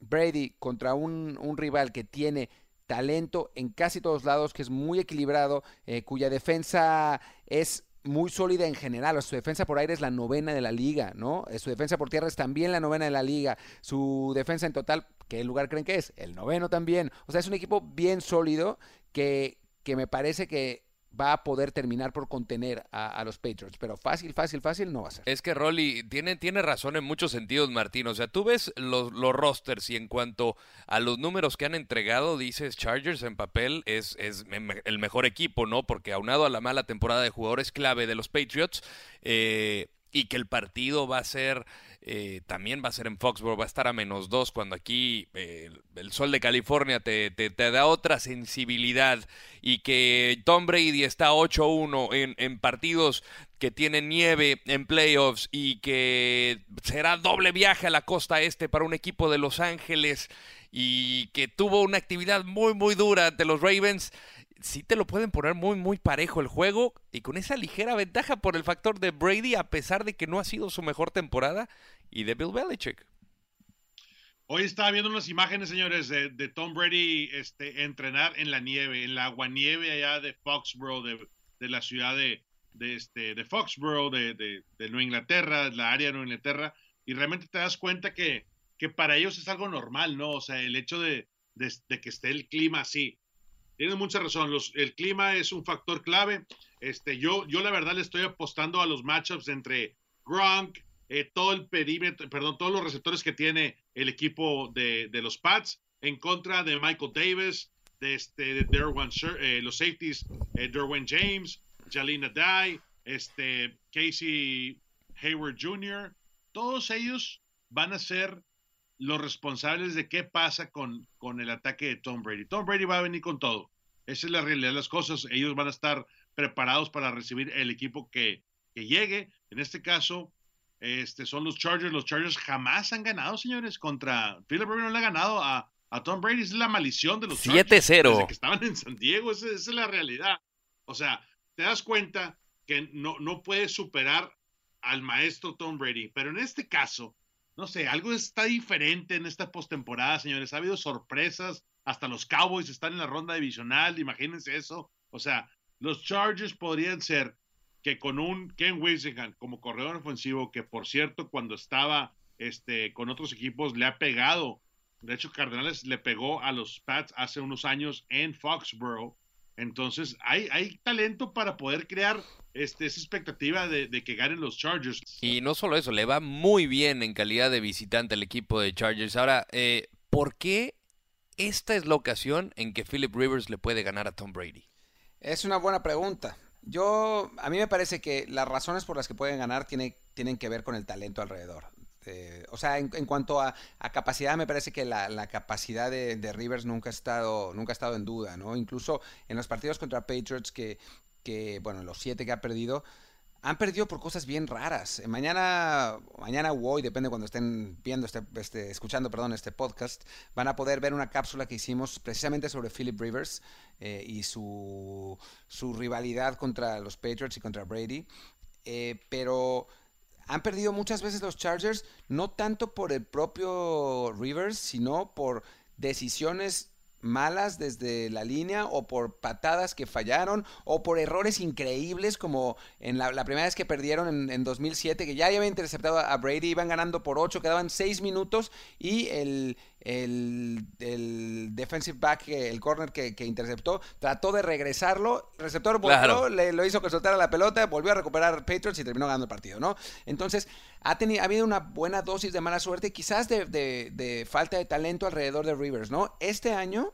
Brady contra un, un rival que tiene talento en casi todos lados, que es muy equilibrado, eh, cuya defensa es muy sólida en general. su defensa por aire es la novena de la liga, ¿no? Eh, su defensa por tierra es también la novena de la liga. Su defensa en total, ¿qué lugar creen que es? El noveno también. O sea, es un equipo bien sólido que, que me parece que va a poder terminar por contener a, los Patriots. Pero fácil, fácil, fácil no va a ser. Es que Rolly tiene, tiene razón en muchos sentidos, Martín. O sea, tú ves los, los rosters y en cuanto a los números que han entregado, dices Chargers en papel es, es el mejor equipo, ¿no? Porque aunado a la mala temporada de jugadores clave de los Patriots, eh, y que el partido va a ser eh, también va a ser en Foxborough, va a estar a menos dos cuando aquí eh, el sol de California te, te, da otra sensibilidad y que Tom Brady está 8-1 en, en partidos que tienen nieve en playoffs y que será doble viaje a la costa este para un equipo de Los Ángeles y que tuvo una actividad muy muy dura ante los Ravens sí te lo pueden poner muy, muy parejo el juego y con esa ligera ventaja por el factor de Brady, a pesar de que no ha sido su mejor temporada, y de Bill Belichick. Hoy estaba viendo unas imágenes, señores, de, Tom Brady este, entrenar en la nieve, en la aguanieve allá de Foxborough, de, la ciudad de, de, este, de Foxborough, de, de, Nueva Inglaterra, la área de Nueva Inglaterra, y realmente te das cuenta que, que para ellos es algo normal, ¿no? O sea, el hecho de, que esté el clima así. Tienes mucha razón, los, el clima es un factor clave. Este, yo, yo la verdad le estoy apostando a los matchups entre Gronk, eh, todo el perímetro, perdón, todos los receptores que tiene el equipo de, de los Pats en contra de Michael Davis, de, este, de Derwin, eh, los safeties, eh, Derwin James, Jalina Dye, este, Casey Hayward Jr., todos ellos van a ser los responsables de qué pasa con, con el ataque de Tom Brady. Tom Brady va a venir con todo. Esa es la realidad de las cosas. Ellos van a estar preparados para recibir el equipo que, que llegue. En este caso, este, son los Chargers. Los Chargers jamás han ganado, señores, contra Philip Rivers no le ha ganado a, a, Tom Brady. Es la maldición de los 7-0. que estaban en San Diego. Esa, esa, es la realidad. O sea, te das cuenta que no, no puedes superar al maestro Tom Brady. Pero en este caso, no sé, algo está diferente en esta postemporada, señores. Ha habido sorpresas, hasta los Cowboys están en la ronda divisional, imagínense eso. O sea, los Chargers podrían ser que con un Ken Wisingham como corredor ofensivo, que por cierto, cuando estaba este, con otros equipos le ha pegado. De hecho, Cardenales le pegó a los Pats hace unos años en Foxborough. Entonces, hay, hay talento para poder crear este, esa expectativa de, que ganen los Chargers. Y no solo eso, le va muy bien en calidad de visitante al equipo de Chargers. Ahora, eh, ¿por qué esta es la ocasión en que Philip Rivers le puede ganar a Tom Brady? Es una buena pregunta. Yo, a mí me parece que las razones por las que pueden ganar tiene, tienen que ver con el talento alrededor. Eh, o sea, en, cuanto a, capacidad, me parece que la, capacidad de, Rivers nunca ha estado, nunca ha estado en duda, ¿no? Incluso en los partidos contra Patriots que, que bueno, los siete que ha perdido, han perdido por cosas bien raras. Eh, mañana, mañana o hoy, depende cuando estén viendo este, este, escuchando, perdón, este podcast, van a poder ver una cápsula que hicimos precisamente sobre Philip Rivers eh, y su, su rivalidad contra los Patriots y contra Brady. Eh, pero han perdido muchas veces los Chargers, no tanto por el propio Rivers, sino por decisiones malas desde la línea o por patadas que fallaron o por errores increíbles como en la, primera vez que perdieron en, 2007 que ya había interceptado a Brady, iban ganando por 8, quedaban 6 minutos y el, el, defensive back, el corner que, interceptó, trató de regresarlo, el receptor volvió, le, lo hizo que soltara la pelota, volvió a recuperar Patriots y terminó ganando el partido, ¿no? Entonces, ha, tenido, ha habido una buena dosis de mala suerte, quizás de, de falta de talento alrededor de Rivers, ¿no? Este año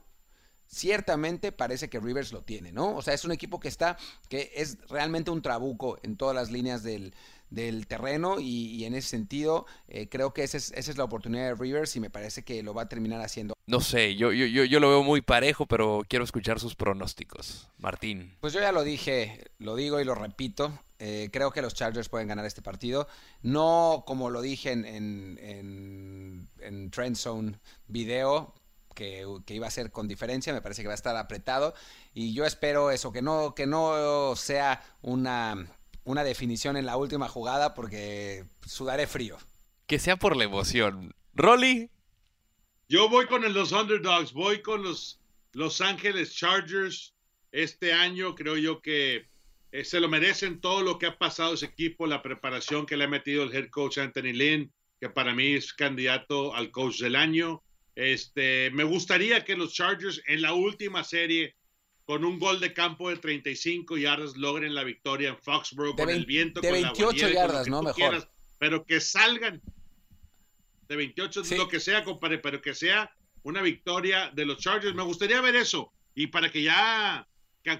ciertamente parece que Rivers lo tiene, ¿no? O sea, es un equipo que está, que es realmente un trabuco en todas las líneas del, del terreno y, en ese sentido eh, creo que esa es, esa es, la oportunidad de Rivers y me parece que lo va a terminar haciendo. No sé, yo, yo, yo, lo veo muy parejo, pero quiero escuchar sus pronósticos. Martín. Pues yo ya lo dije, lo digo y lo repito. Eh, creo que los Chargers pueden ganar este partido. No como lo dije en, en, en, en Trend Zone video, que, que, iba a ser con diferencia, me parece que va a estar apretado y yo espero eso, que no, que no sea una una definición en la última jugada porque sudaré frío. Que sea por la emoción. Rolly. Yo voy con los underdogs, voy con los Los Ángeles Chargers. Este año creo yo que eh, se lo merecen todo lo que ha pasado ese equipo, la preparación que le ha metido el head coach Anthony Lynn, que para mí es candidato al coach del año. Este, me gustaría que los Chargers en la última serie con un gol de campo de 35 yardas logren la victoria en Foxborough con el viento, de 28 yardas, ¿no? Mejor. pero que salgan de 28, lo que sea, compadre, pero que sea una victoria de los Chargers. Me gustaría ver eso y para que ya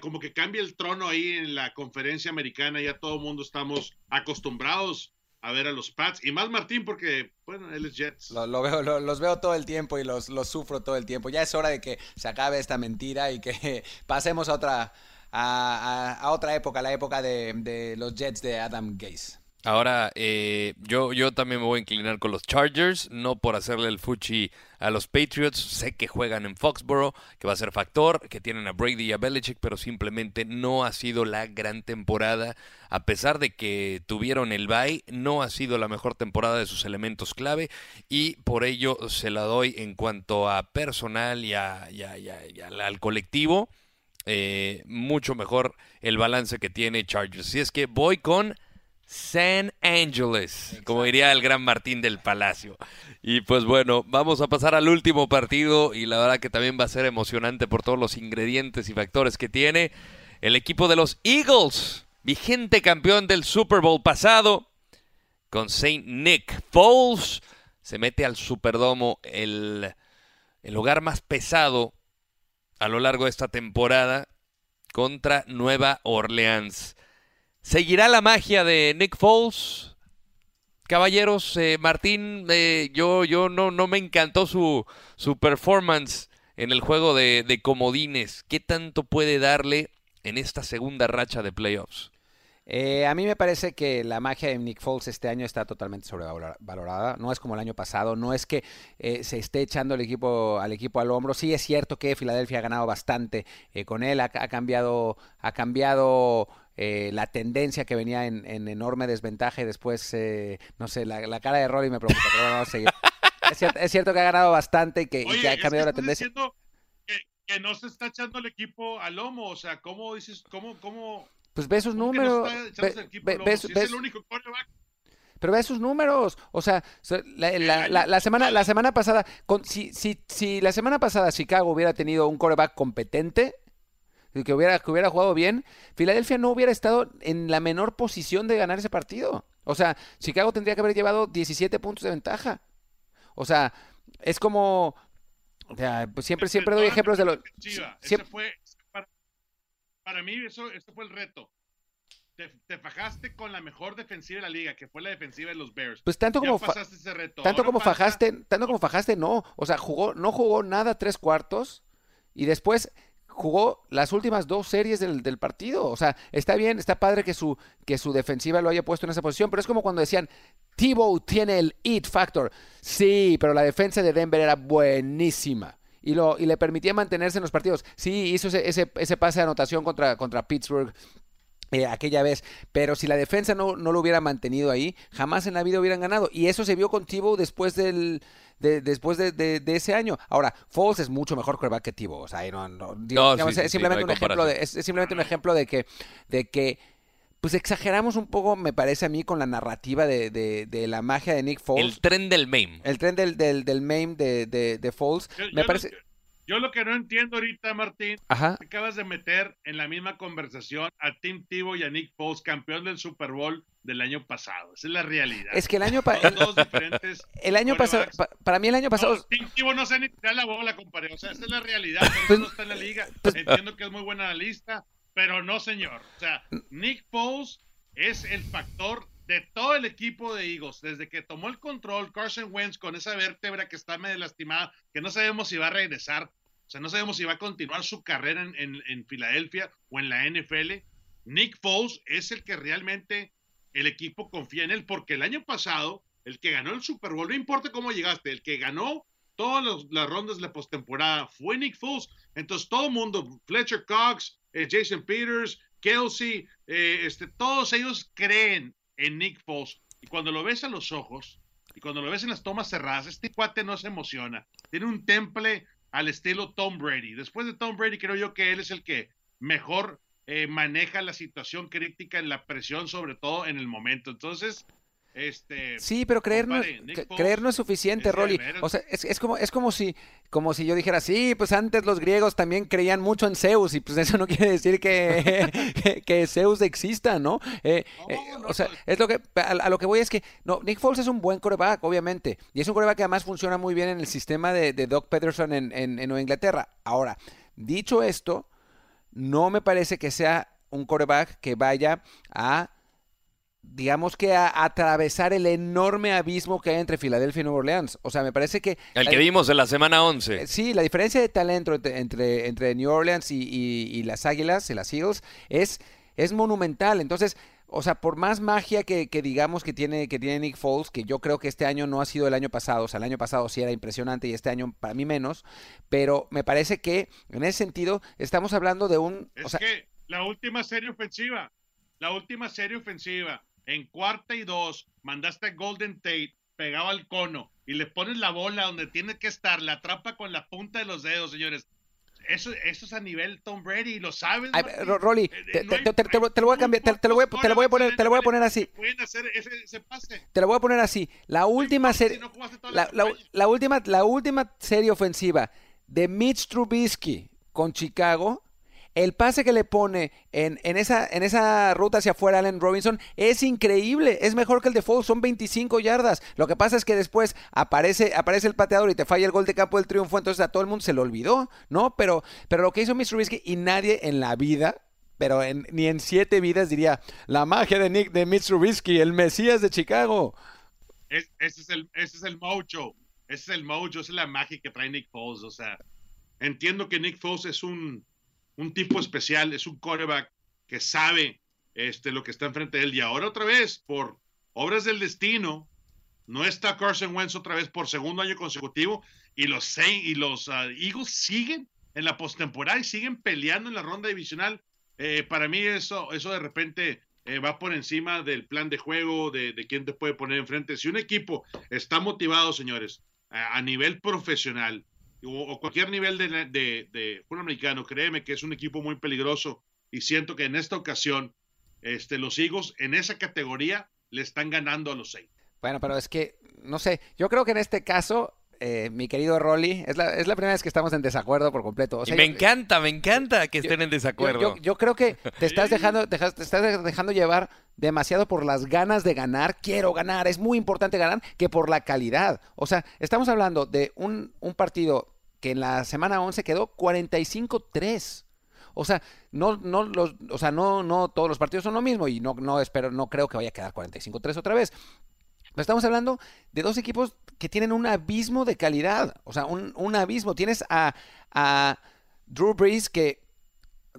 como que cambie el trono ahí en la conferencia americana, ya todo el mundo estamos acostumbrados a ver a los Pats. Y más Martín, porque, bueno, él es Jets. Lo, veo, los veo todo el tiempo y los, los sufro todo el tiempo. Ya es hora de que se acabe esta mentira y que pasemos a otra, a, otra época, la época de, de los Jets de Adam Gase. Ahora, eh, yo, yo también me voy a inclinar con los Chargers, no por hacerle el fuchi a los Patriots. Sé que juegan en Foxborough, que va a ser factor, que tienen a Brady y a Belichick, pero simplemente no ha sido la gran temporada. A pesar de que tuvieron el bye, no ha sido la mejor temporada de sus elementos clave y por ello se la doy en cuanto a personal y, al colectivo. Eh, mucho mejor el balance que tiene Chargers. Si es que voy con San Angeles, como diría el gran Martín del Palacio. Y pues bueno, vamos a pasar al último partido y la verdad que también va a ser emocionante por todos los ingredientes y factores que tiene el equipo de los Eagles, vigente campeón del Super Bowl pasado, con Saint Nick Foles, se mete al Superdomo, el, el hogar más pesado a lo largo de esta temporada contra Nueva Orleans. ¿Seguirá la magia de Nick Foles? Caballeros, eh, Martín, eh, yo, yo no, no me encantó su, su performance en el juego de, de comodines. ¿Qué tanto puede darle en esta segunda racha de playoffs? Eh, a mí me parece que la magia de Nick Foles este año está totalmente sobrevalorada. No es como el año pasado. No es que se esté echando el equipo, al equipo al hombro. Sí es cierto que Filadelfia ha ganado bastante con él. Ha, ha cambiado, ha cambiado eh, la tendencia que venía en, enorme desventaja y después, eh, no sé, la, cara de Rory me pregunta, pero vamos a seguir. es, cierto, que ha ganado bastante y que, ha cambiado la tendencia. Que, que, no se está echando el equipo al lomo, o sea, ¿cómo dices, cómo, cómo? Pues ve sus números. pero ve sus números. O sea, la, semana, la semana pasada, con, si, si, si la semana pasada Chicago hubiera tenido un coreback competente, que hubiera, que hubiera jugado bien, Filadelfia no hubiera estado en la menor posición de ganar ese partido. O sea, Chicago tendría que haber llevado 17 puntos de ventaja. O sea, es como O sea, pues siempre, siempre doy ejemplos de los. Siempre... Fue, para, para, mí, eso, eso fue el reto te, fajaste con la mejor defensiva de la liga, que fue la defensiva de los Bears. Pues tanto como tanto como fajaste, tanto como fajaste, no. O sea, jugó, no jugó nada tres cuartos y después jugó las últimas dos series del, del, partido. O sea, está bien, está padre que su, que su defensiva lo haya puesto en esa posición, pero es como cuando decían, Tebow tiene el it factor. Sí, pero la defensa de Denver era buenísima. Y, lo, y le permitía mantenerse en los partidos. Sí, hizo ese, ese, ese pase de anotación contra, contra Pittsburgh eh, aquella vez. Pero si la defensa no, no, lo hubiera mantenido ahí, jamás en la vida hubieran ganado. Y eso se vio con Tibo después del. Después de, ese año. Ahora, Foles es mucho mejor quarterback que Tibo. O sea, no, no, es simplemente un ejemplo de, es, simplemente un ejemplo de que, de que pues exageramos un poco, me parece a mí, con la narrativa de, de, la magia de Nick Foles. El tren del meme. El tren del, del, del meme de, de, Foles. me parece... Yo lo que no entiendo ahorita, Martín, acabas de meter en la misma conversación a Tim Tebow y a Nick Foles, campeón del Super Bowl del año pasado. Esa es la realidad. Es que el año pasado. El año pasado. para mí, el año pasado. No, Tim Tebow no sé ni tirar la bola, compadre. O sea, esa es la realidad. Por no está en la liga. Pues, Entiendo que es muy buena la lista, pero no, señor. O sea, Nick Foles es el factor de todo el equipo de Eagles, desde que tomó el control Carson Wentz con esa vértebra que está medio lastimada, que no sabemos si va a regresar, o sea, no sabemos si va a continuar su carrera en, en, Filadelfia o en la NFL. Nick Foles es el que realmente el equipo confía en él, porque el año pasado, el que ganó el Super Bowl, no importa cómo llegaste, el que ganó todas las rondas de la postemporada fue Nick Foles. Entonces, todo el mundo, Fletcher Cox, eh, Jason Peters, Kelsey, eh, este, todos ellos creen en Nick Foles. Y cuando lo ves a los ojos y cuando lo ves en las tomas cerradas, este cuate no se emociona. Tiene un temple al estilo Tom Brady. Después de Tom Brady, creo yo que él es el que mejor eh, maneja la situación crítica en la presión, sobre todo en el momento. Entonces, este, sí, pero creer, no, creer no es suficiente, Rolly. O sea, es, como, es como si, como si yo dijera, sí, pues antes los griegos también creían mucho en Zeus, y pues eso no quiere decir que, que, Zeus exista, ¿no? Eh, eh, o sea, es lo que, a, lo que voy es que, no, Nick Foles es un buen coreback, obviamente, y es un coreback que además funciona muy bien en el sistema de, de Doug Peterson en, en, en Nueva Inglaterra. Ahora, dicho esto, no me parece que sea un coreback que vaya a digamos que a, atravesar el enorme abismo que hay entre Filadelfia y Nueva Orleans. O sea, me parece que... El que vimos en la semana 11. Eh, sí, la diferencia de talento entre, entre, New Orleans y, las Águilas, y las Eagles, es, es monumental. Entonces, o sea, por más magia que, digamos que tiene, que tiene Nick Foles, que yo creo que este año no ha sido el año pasado, o sea, el año pasado sí era impresionante y este año para mí menos, pero me parece que en ese sentido estamos hablando de un... Es que la última serie ofensiva, la última serie ofensiva en cuarta y dos, mandaste a Golden Tate pegado al cono y le pones la bola donde tiene que estar, la atrapa con la punta de los dedos, señores. Eso, eso es a nivel Tom Brady, lo sabes. Rolly, te, lo voy a cambiar, te, lo voy, a poner, te lo voy a poner así. Te lo voy a poner así. La última serie, la, la, última, la última serie ofensiva de Mitch Trubisky con Chicago el pase que le pone en, esa, en esa ruta hacia afuera Allen Robinson es increíble. Es mejor que el de Foles, son 25 yardas. Lo que pasa es que después aparece, aparece el pateador y te falla el gol de campo del triunfo, entonces a todo el mundo se lo olvidó, ¿no? Pero, pero lo que hizo Mr. Trubisky y nadie en la vida pero ni en siete vidas diría la magia de Nick de Mitch Trubisky, el Mesías de Chicago. ese, es el, ese es el ese es el mojo, esa es la magia que trae Nick Foles. O sea, entiendo que Nick Foles es un un tipo especial, es un quarterback que sabe este, lo que está enfrente de él. Y ahora otra vez, por obras del destino, no está Carson Wentz otra vez por segundo año consecutivo y los, y los uh, Eagles siguen en la postemporada y siguen peleando en la ronda divisional. Eh, para mí eso, eso de repente eh, va por encima del plan de juego, de, quién te puede poner enfrente. Si un equipo está motivado, señores, a nivel profesional, o, cualquier nivel de, de, de americano, créeme que es un equipo muy peligroso y siento que en esta ocasión este, los Eagles en esa categoría le están ganando a los seis. Bueno, pero es que, no sé, yo creo que en este caso eh, mi querido Rolly, es la, es la, primera vez que estamos en desacuerdo por completo. me encanta, me encanta que estén en desacuerdo. Yo, creo que te estás, dejando, te estás dejando llevar demasiado por las ganas de ganar. Quiero ganar, es muy importante ganar, que por la calidad. O sea, estamos hablando de un, un partido que en la semana 11 quedó 45-3. O sea, no, no, los, o sea no, no todos los partidos son lo mismo y no, no, espero, no creo que vaya a quedar 45-3 otra vez. Estamos hablando de dos equipos que tienen un abismo de calidad. O sea, un, abismo. Tienes a, Drew Brees que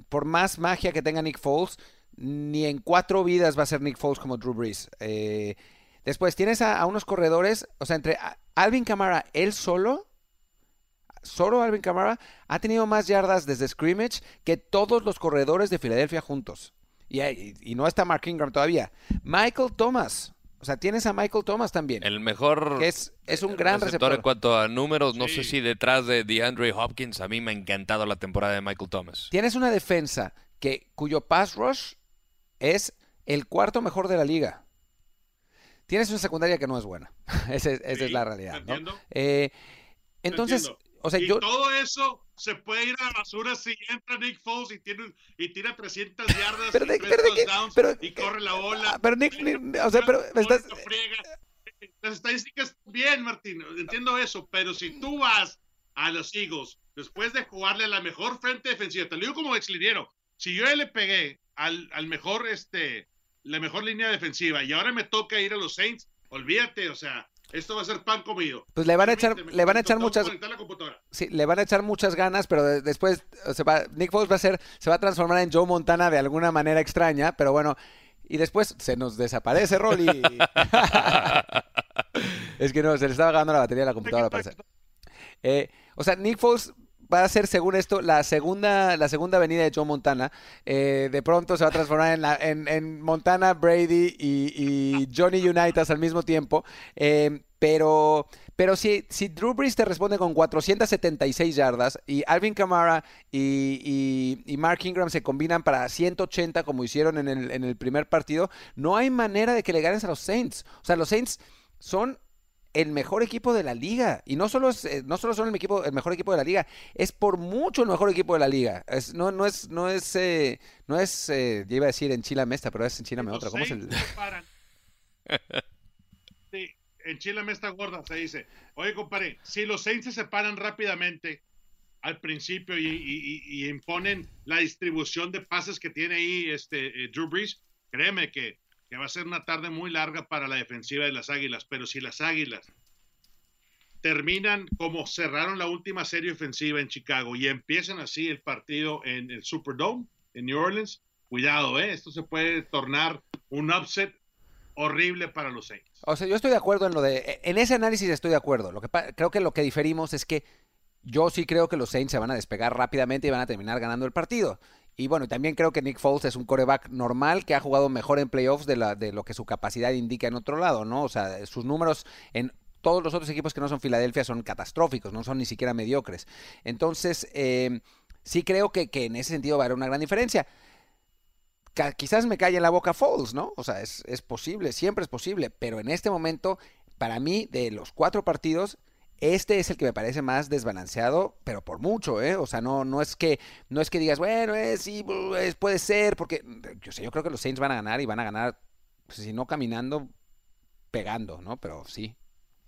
por más magia que tenga Nick Foles, ni en cuatro vidas va a ser Nick Foles como Drew Brees. Eh, después tienes a, unos corredores, o sea, entre Alvin Kamara, él solo, solo Alvin Kamara, ha tenido más yardas desde scrimmage que todos los corredores de Filadelfia juntos. Y no está Mark Ingram todavía. Michael Thomas, o sea, tienes a Michael Thomas también. El mejor. Que es, es un gran receptor, receptor. en cuanto a números. No sé si detrás de DeAndre Hopkins. A mí me ha encantado la temporada de Michael Thomas. Tienes una defensa que, cuyo pass rush es el cuarto mejor de la liga. Tienes una secundaria que no es buena. esa es, esa Sí, es la realidad. ¿no? entiendo. Eh, entonces, entiendo. o sea, y yo. todo eso se puede ir a la basura si entra Nick Foles y, tiene, y tira 300 yardas Pero y pero y corre la bola. Ah, pero Nick- Nick- o sea, pero estás-. Las estadísticas, bien, Martín, entiendo eso, pero si tú vas a los Eagles después de jugarle a la mejor frente defensiva, te lo digo como exliniero, si yo le pegué al, al mejor, este, la mejor línea defensiva y ahora me toca ir a los Saints, olvídate, o sea, esto va a ser pan comido. Pues le van a echar, Permíteme, le van a echar muchas, la sí, le van a echar muchas ganas, pero de- después se va, Nick Foles va a ser, se va a transformar en Joe Montana de alguna manera extraña, pero bueno, y después se nos desaparece Rolly. es que no, se le estaba acabando la batería de la computadora, parece. Eh, o sea, Nick Foles va a ser, según esto, la segunda, la segunda venida de Joe Montana. Eh, de pronto se va a transformar en, la- en- en Montana, Brady y, y Johnny Unitas al mismo tiempo. Eh, pero, pero si, si Drew Brees te responde con 476 yardas y Alvin Kamara y, y- y Mark Ingram se combinan para 180 como hicieron en el, en el primer partido, no hay manera de que le ganes a los Saints. O sea, los Saints son el mejor equipo de la liga. Y no solo, es, eh, no solo son el, equipo, el mejor equipo de la liga, es por mucho el mejor equipo de la liga. Es, no, no es, no es, eh, no es, eh, ya iba a decir en Chile esta, pero es en Chile Los otra. ¿Cómo es el? Sí, en Chile me está gorda, se dice. Oye, compadre, si los Saints se separan rápidamente al principio y, y- y- y imponen la distribución de pases que tiene ahí este eh, Drew Brees, créeme que, que va a ser una tarde muy larga para la defensiva de las Águilas. Pero si las Águilas terminan como cerraron la última serie ofensiva en Chicago y empiezan así el partido en el Superdome en New Orleans, cuidado, ¿eh? esto se puede tornar un upset horrible para los Saints. O sea, yo estoy de acuerdo en lo de, en ese análisis estoy de acuerdo. Lo que creo que lo que diferimos es que yo sí creo que los Saints se van a despegar rápidamente y van a terminar ganando el partido. Y bueno, también creo que Nick Foles es un coreback normal que ha jugado mejor en playoffs de, lo que su capacidad indica en otro lado, ¿no? O sea, sus números en todos los otros equipos que no son Filadelfia son catastróficos, no son ni siquiera mediocres. Entonces, eh, sí creo que, que en ese sentido va a haber una gran diferencia. Quizás me calle en la boca Foles, ¿no? O sea, es, es posible, siempre es posible, pero en este momento, para mí, de los cuatro partidos, este es el que me parece más desbalanceado, pero por mucho, ¿eh? O sea, no, no es que, no es que digas, bueno, eh, sí, es- puede ser, porque yo sé, yo creo que los Saints van a ganar y van a ganar, pues, si no caminando, pegando, ¿no? Pero sí.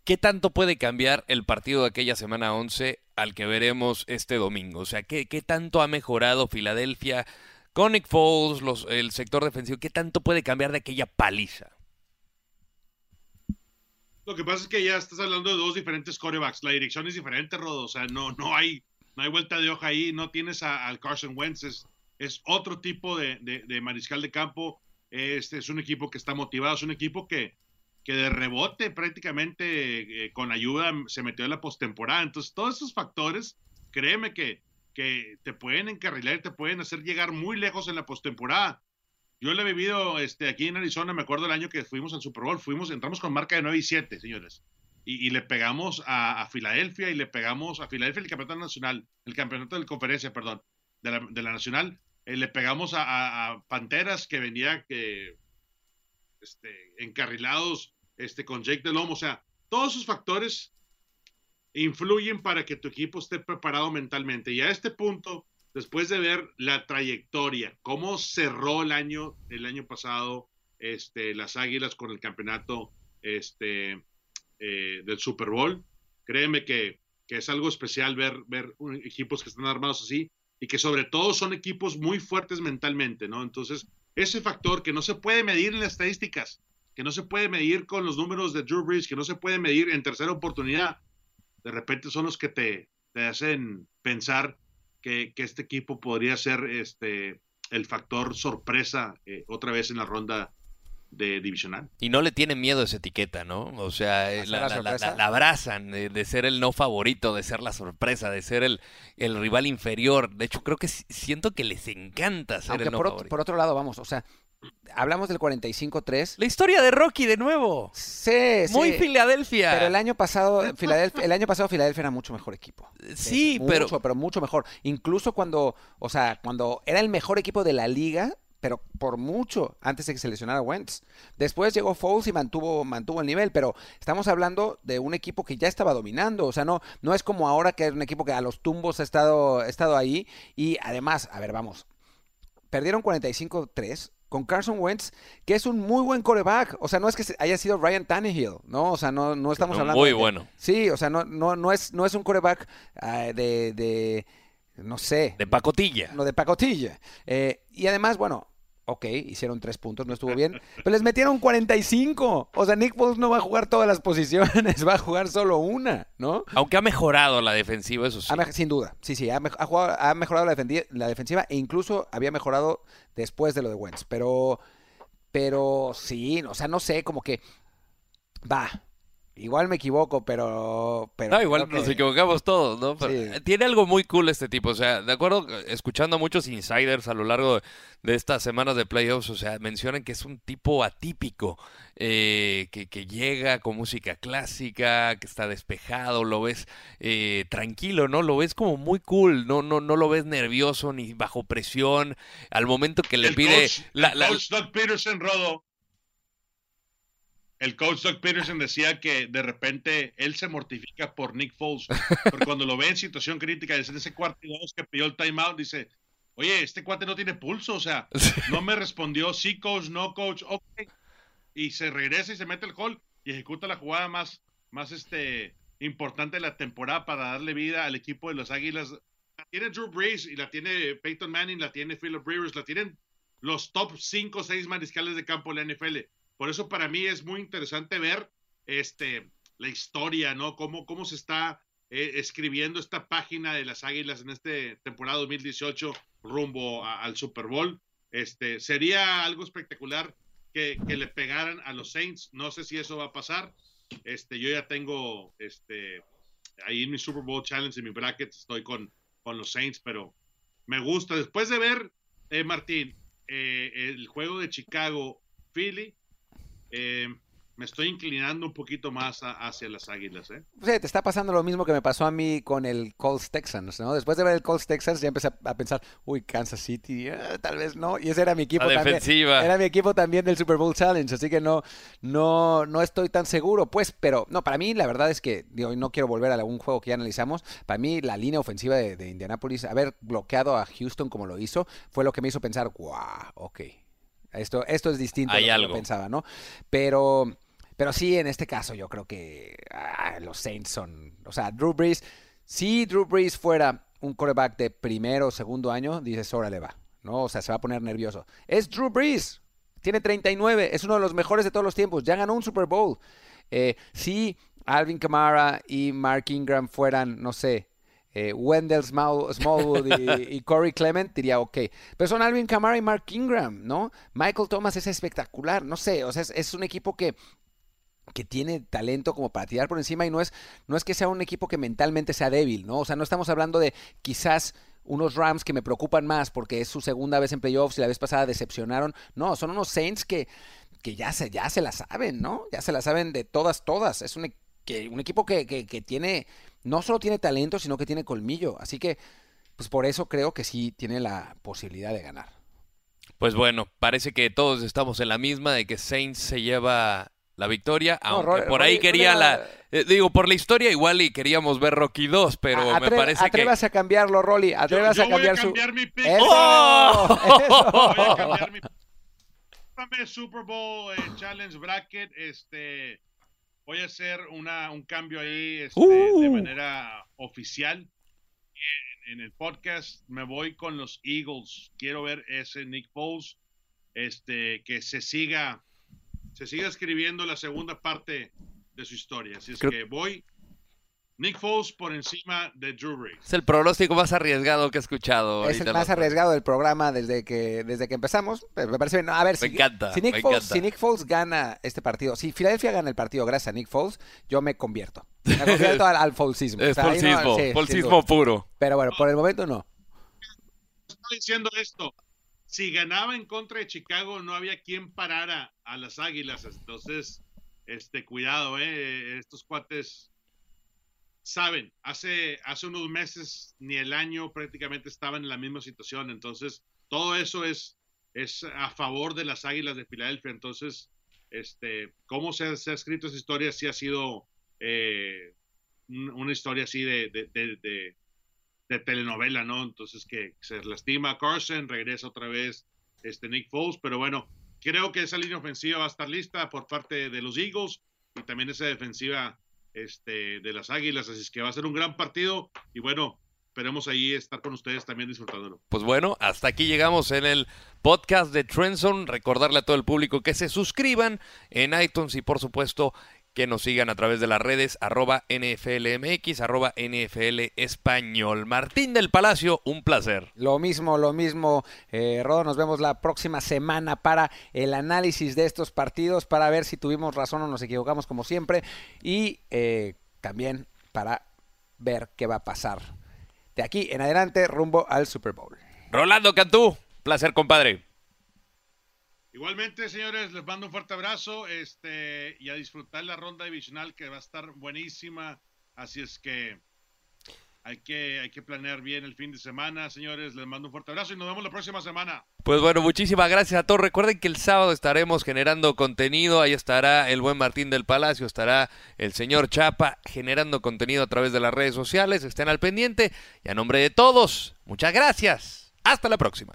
¿Qué tanto puede cambiar el partido de aquella semana 11 al que veremos este domingo? O sea, ¿qué, tanto ha mejorado Filadelfia con Foles, los, el sector defensivo? ¿Qué tanto puede cambiar de aquella paliza? Lo que pasa es que ya estás hablando de dos diferentes corebacks. La dirección es diferente, Rodo. O sea, no, no, hay, no hay vuelta de hoja ahí. No tienes al Carson Wentz. Es, es otro tipo de, de- de mariscal de campo. Este es un equipo que está motivado. Es un equipo que, que de rebote prácticamente eh, con ayuda se metió en la postemporada. Entonces, todos esos factores, créeme que, que te pueden encarrilar, te pueden hacer llegar muy lejos en la postemporada. Yo lo he vivido este, aquí en Arizona, me acuerdo el año que fuimos al Super Bowl, fuimos, entramos con marca de 9 y 7, señores. Y, le pegamos a, Filadelfia y le pegamos a Filadelfia el campeonato nacional, el campeonato de la conferencia, perdón, de la, nacional. Eh, le pegamos a Panteras que venía que, este, encarrilados este, con Jake Delhomme. O sea, todos esos factores influyen para que tu equipo esté preparado mentalmente. Y a este punto, después de ver la trayectoria, cómo cerró el año, el año pasado, este, las Águilas con el campeonato este, eh, del Super Bowl, créeme que que es algo especial ver, ver equipos que están armados así y que sobre todo son equipos muy fuertes mentalmente, ¿no? Entonces, ese factor que no se puede medir en las estadísticas, que no se puede medir con los números de Drew Brees, que no se puede medir en tercera oportunidad, de repente son los que te, te hacen pensar que, que, este equipo podría ser este, el factor sorpresa eh, otra vez en la ronda de divisional. Y no le tienen miedo a esa etiqueta, ¿no? O sea, eh, la, la, la, abrazan de, ser el no favorito, de ser la sorpresa, de ser el, el rival inferior. De hecho, creo que siento que les encanta ser el no por, favorito. por otro lado, vamos, o sea, hablamos del 45-3. La historia de Rocky de nuevo. Sí, Muy Filadelfia. Pero el año pasado, Filadelfia, el año pasado Filadelfia era mucho mejor equipo. Sí, mucho, pero pero mucho mejor. Incluso cuando, o sea, cuando era el mejor equipo de la liga, pero por mucho antes de que se lesionara Wentz. Después llegó Foles y mantuvo, mantuvo el nivel, pero estamos hablando de un equipo que ya estaba dominando, o sea, no, no es como ahora que es un equipo que a los tumbos ha estado, ha estado ahí y además, a ver, vamos, perdieron 45-3 con Carson Wentz, que es un muy buen coreback. O sea, no es que haya sido Ryan Tannehill, ¿no? O sea, no, no estamos hablando. Muy bueno. Sí, o sea, no, no, no, es, no es un coreback uh, de, de, no sé. De pacotilla. No, de pacotilla. Eh, y además, bueno, ok, hicieron tres puntos, no estuvo bien, pero les metieron 45. O sea, Nick Foles no va a jugar todas las posiciones, va a jugar solo una, ¿no? Aunque ha mejorado la defensiva, eso sí. Ha, sin duda, sí, sí, ha, ha, jugado, ha mejorado la, la, defensiva e incluso había mejorado después de lo de Wentz. Pero, pero sí, o sea, no sé, como que va, Igual me equivoco, pero... pero no, igual nos equivocamos todos, ¿no? Pero sí. Tiene algo muy cool este tipo, o sea, de acuerdo, escuchando a muchos insiders a lo largo de estas semanas de playoffs, o sea, mencionan que es un tipo atípico, eh, que, que, llega con música clásica, que está despejado, lo ves eh, tranquilo, ¿no? Lo ves como muy cool, no, no, no lo ves nervioso ni bajo presión, al momento que le el pide... Coach, la, el la, coach Doug Peterson, Rodo, el coach Doug Peterson decía que de repente él se mortifica por Nick Foles, porque cuando lo ve en situación crítica, en ese cuarto y dos que pidió el timeout, dice, oye, este cuate no tiene pulso, o sea, no me respondió, sí, coach, no, coach, ok, y se regresa y se mete el gol y ejecuta la jugada más, más este, importante de la temporada para darle vida al equipo de los Águilas. La tiene Drew Brees y la tiene Peyton Manning, la tiene Philip Rivers, la tienen los top 5 o 6 mariscales de campo de la NFL. Por eso para mí es muy interesante ver este, la historia, ¿no? Cómo, cómo se está eh, escribiendo esta página de las Águilas en esta temporada 2018 rumbo al Super Bowl. Este, sería algo espectacular que, que, le pegaran a los Saints. No sé si eso va a pasar. Este, yo ya tengo este, ahí en mi Super Bowl Challenge, en mi bracket, estoy con, con los Saints, pero me gusta. Después de ver, eh, Martín, eh, el juego de Chicago, Philly, eh, me estoy inclinando un poquito más a, hacia las águilas. ¿eh? Sí, te está pasando lo mismo que me pasó a mí con el Colts Texans, ¿no? Después de ver el Colts Texans ya empecé a, pensar, uy, Kansas City, eh, tal vez no. Y ese era mi equipo La también. defensiva. Era mi equipo también del Super Bowl Challenge, así que no, no, no estoy tan seguro, pues, pero no, para mí la verdad es que, digo, no quiero volver a algún juego que ya analizamos, para mí la línea ofensiva de, de Indianapolis, haber bloqueado a Houston como lo hizo, fue lo que me hizo pensar, wow, ok, esto, esto es distinto Hay a lo algo. que yo pensaba, ¿no? Pero, pero sí, en este caso yo creo que ah, los Saints son, o sea, Drew Brees, si Drew Brees fuera un quarterback de primero o segundo año, dices, órale va, ¿no? O sea, se va a poner nervioso. Es Drew Brees, tiene 39, es uno de los mejores de todos los tiempos, ya ganó un Super Bowl. Eh, si Alvin Kamara y Mark Ingram fueran, no sé, eh, Wendell Small, Smallwood y, y, Corey Clement, diría ok. Pero son Alvin Kamara y Mark Ingram, ¿no? Michael Thomas es espectacular, no sé, o sea, es, es un equipo que que tiene talento como para tirar por encima y no es, no es que sea un equipo que mentalmente sea débil, ¿no? O sea, no estamos hablando de quizás unos Rams que me preocupan más porque es su segunda vez en playoffs y la vez pasada decepcionaron. No, son unos Saints que, que ya, se, ya se la saben, ¿no? Ya se la saben de todas, todas. Es un, que, un equipo que, que, que tiene, no solo tiene talento, sino que tiene colmillo. Así que, pues por eso creo que sí tiene la posibilidad de ganar. Pues bueno, parece que todos estamos en la misma de que Saints se lleva la victoria, aunque no, Rory, por ahí quería Rory, la... Eh, digo, por la historia igual y queríamos ver Rocky 2, pero Atre me parece atrévase que... a cambiarlo, Rolly, atrévase yo, yo a cambiar voy a su... cambiar mi pick. ¡Eso! ¡Oh! ¡Eso! Voy a cambiar mi Super Bowl eh, Challenge Bracket, este... voy a hacer una, un cambio ahí este, de Uh. manera oficial. En, en el podcast me voy con los Eagles. Quiero ver ese Nick Foles, este, que se siga, se siga escribiendo la segunda parte de su historia. Así es Creo- que voy Nick Foles por encima de Drew Brees. Es el pronóstico más arriesgado que he escuchado. Es el más arriesgado del programa desde que, desde que empezamos. Pero Me parece bien. A ver, Me si, encanta, si, Nick me Foles, encanta. si Nick Foles gana este partido, si Filadelfia gana el partido gracias a Nick Foles, yo me convierto. Me convierto al, al Folesismo. Es O sea, ahí no- sí, puro. Pero bueno, por el momento no. Estoy diciendo esto. Si ganaba en contra de Chicago, no había quien parara a las Águilas. Entonces, este, cuidado, eh. Estos cuates saben. Hace, hace unos meses, ni el año prácticamente estaban en la misma situación. Entonces, todo eso es, es a favor de las Águilas de Filadelfia. Entonces, este, cómo se, ha- escrito esa historia, sí ha sido eh, un- una historia así de, de- de- de- de telenovela, ¿no? Entonces que se lastima Carson, regresa otra vez este Nick Foles, pero bueno, creo que esa línea ofensiva va a estar lista por parte de los Eagles y también esa defensiva este, de las Águilas, así es que va a ser un gran partido y bueno, esperemos ahí estar con ustedes también disfrutándolo. Pues bueno, hasta aquí llegamos en el podcast de Trenson. Recordarle a todo el público que se suscriban en iTunes y por supuesto que nos sigan a través de las redes arroba NFLMX, arroba NFL Español. Martín del Palacio, un placer. Lo mismo, lo mismo, eh, Rodo. Nos vemos la próxima semana para el análisis de estos partidos, para ver si tuvimos razón o nos equivocamos como siempre. Y eh, también para ver qué va a pasar de aquí en adelante rumbo al Super Bowl. Rolando Cantú, placer compadre. Igualmente, señores, les mando un fuerte abrazo este, y a disfrutar la ronda divisional que va a estar buenísima. Así es que hay que, hay que planear bien el fin de semana, señores. Les mando un fuerte abrazo y nos vemos la próxima semana. Pues bueno, muchísimas gracias a todos. Recuerden que el sábado estaremos generando contenido. Ahí estará el buen Martín del Palacio, estará el señor Chapa generando contenido a través de las redes sociales. Estén al pendiente. Y a nombre de todos, muchas gracias. Hasta la próxima.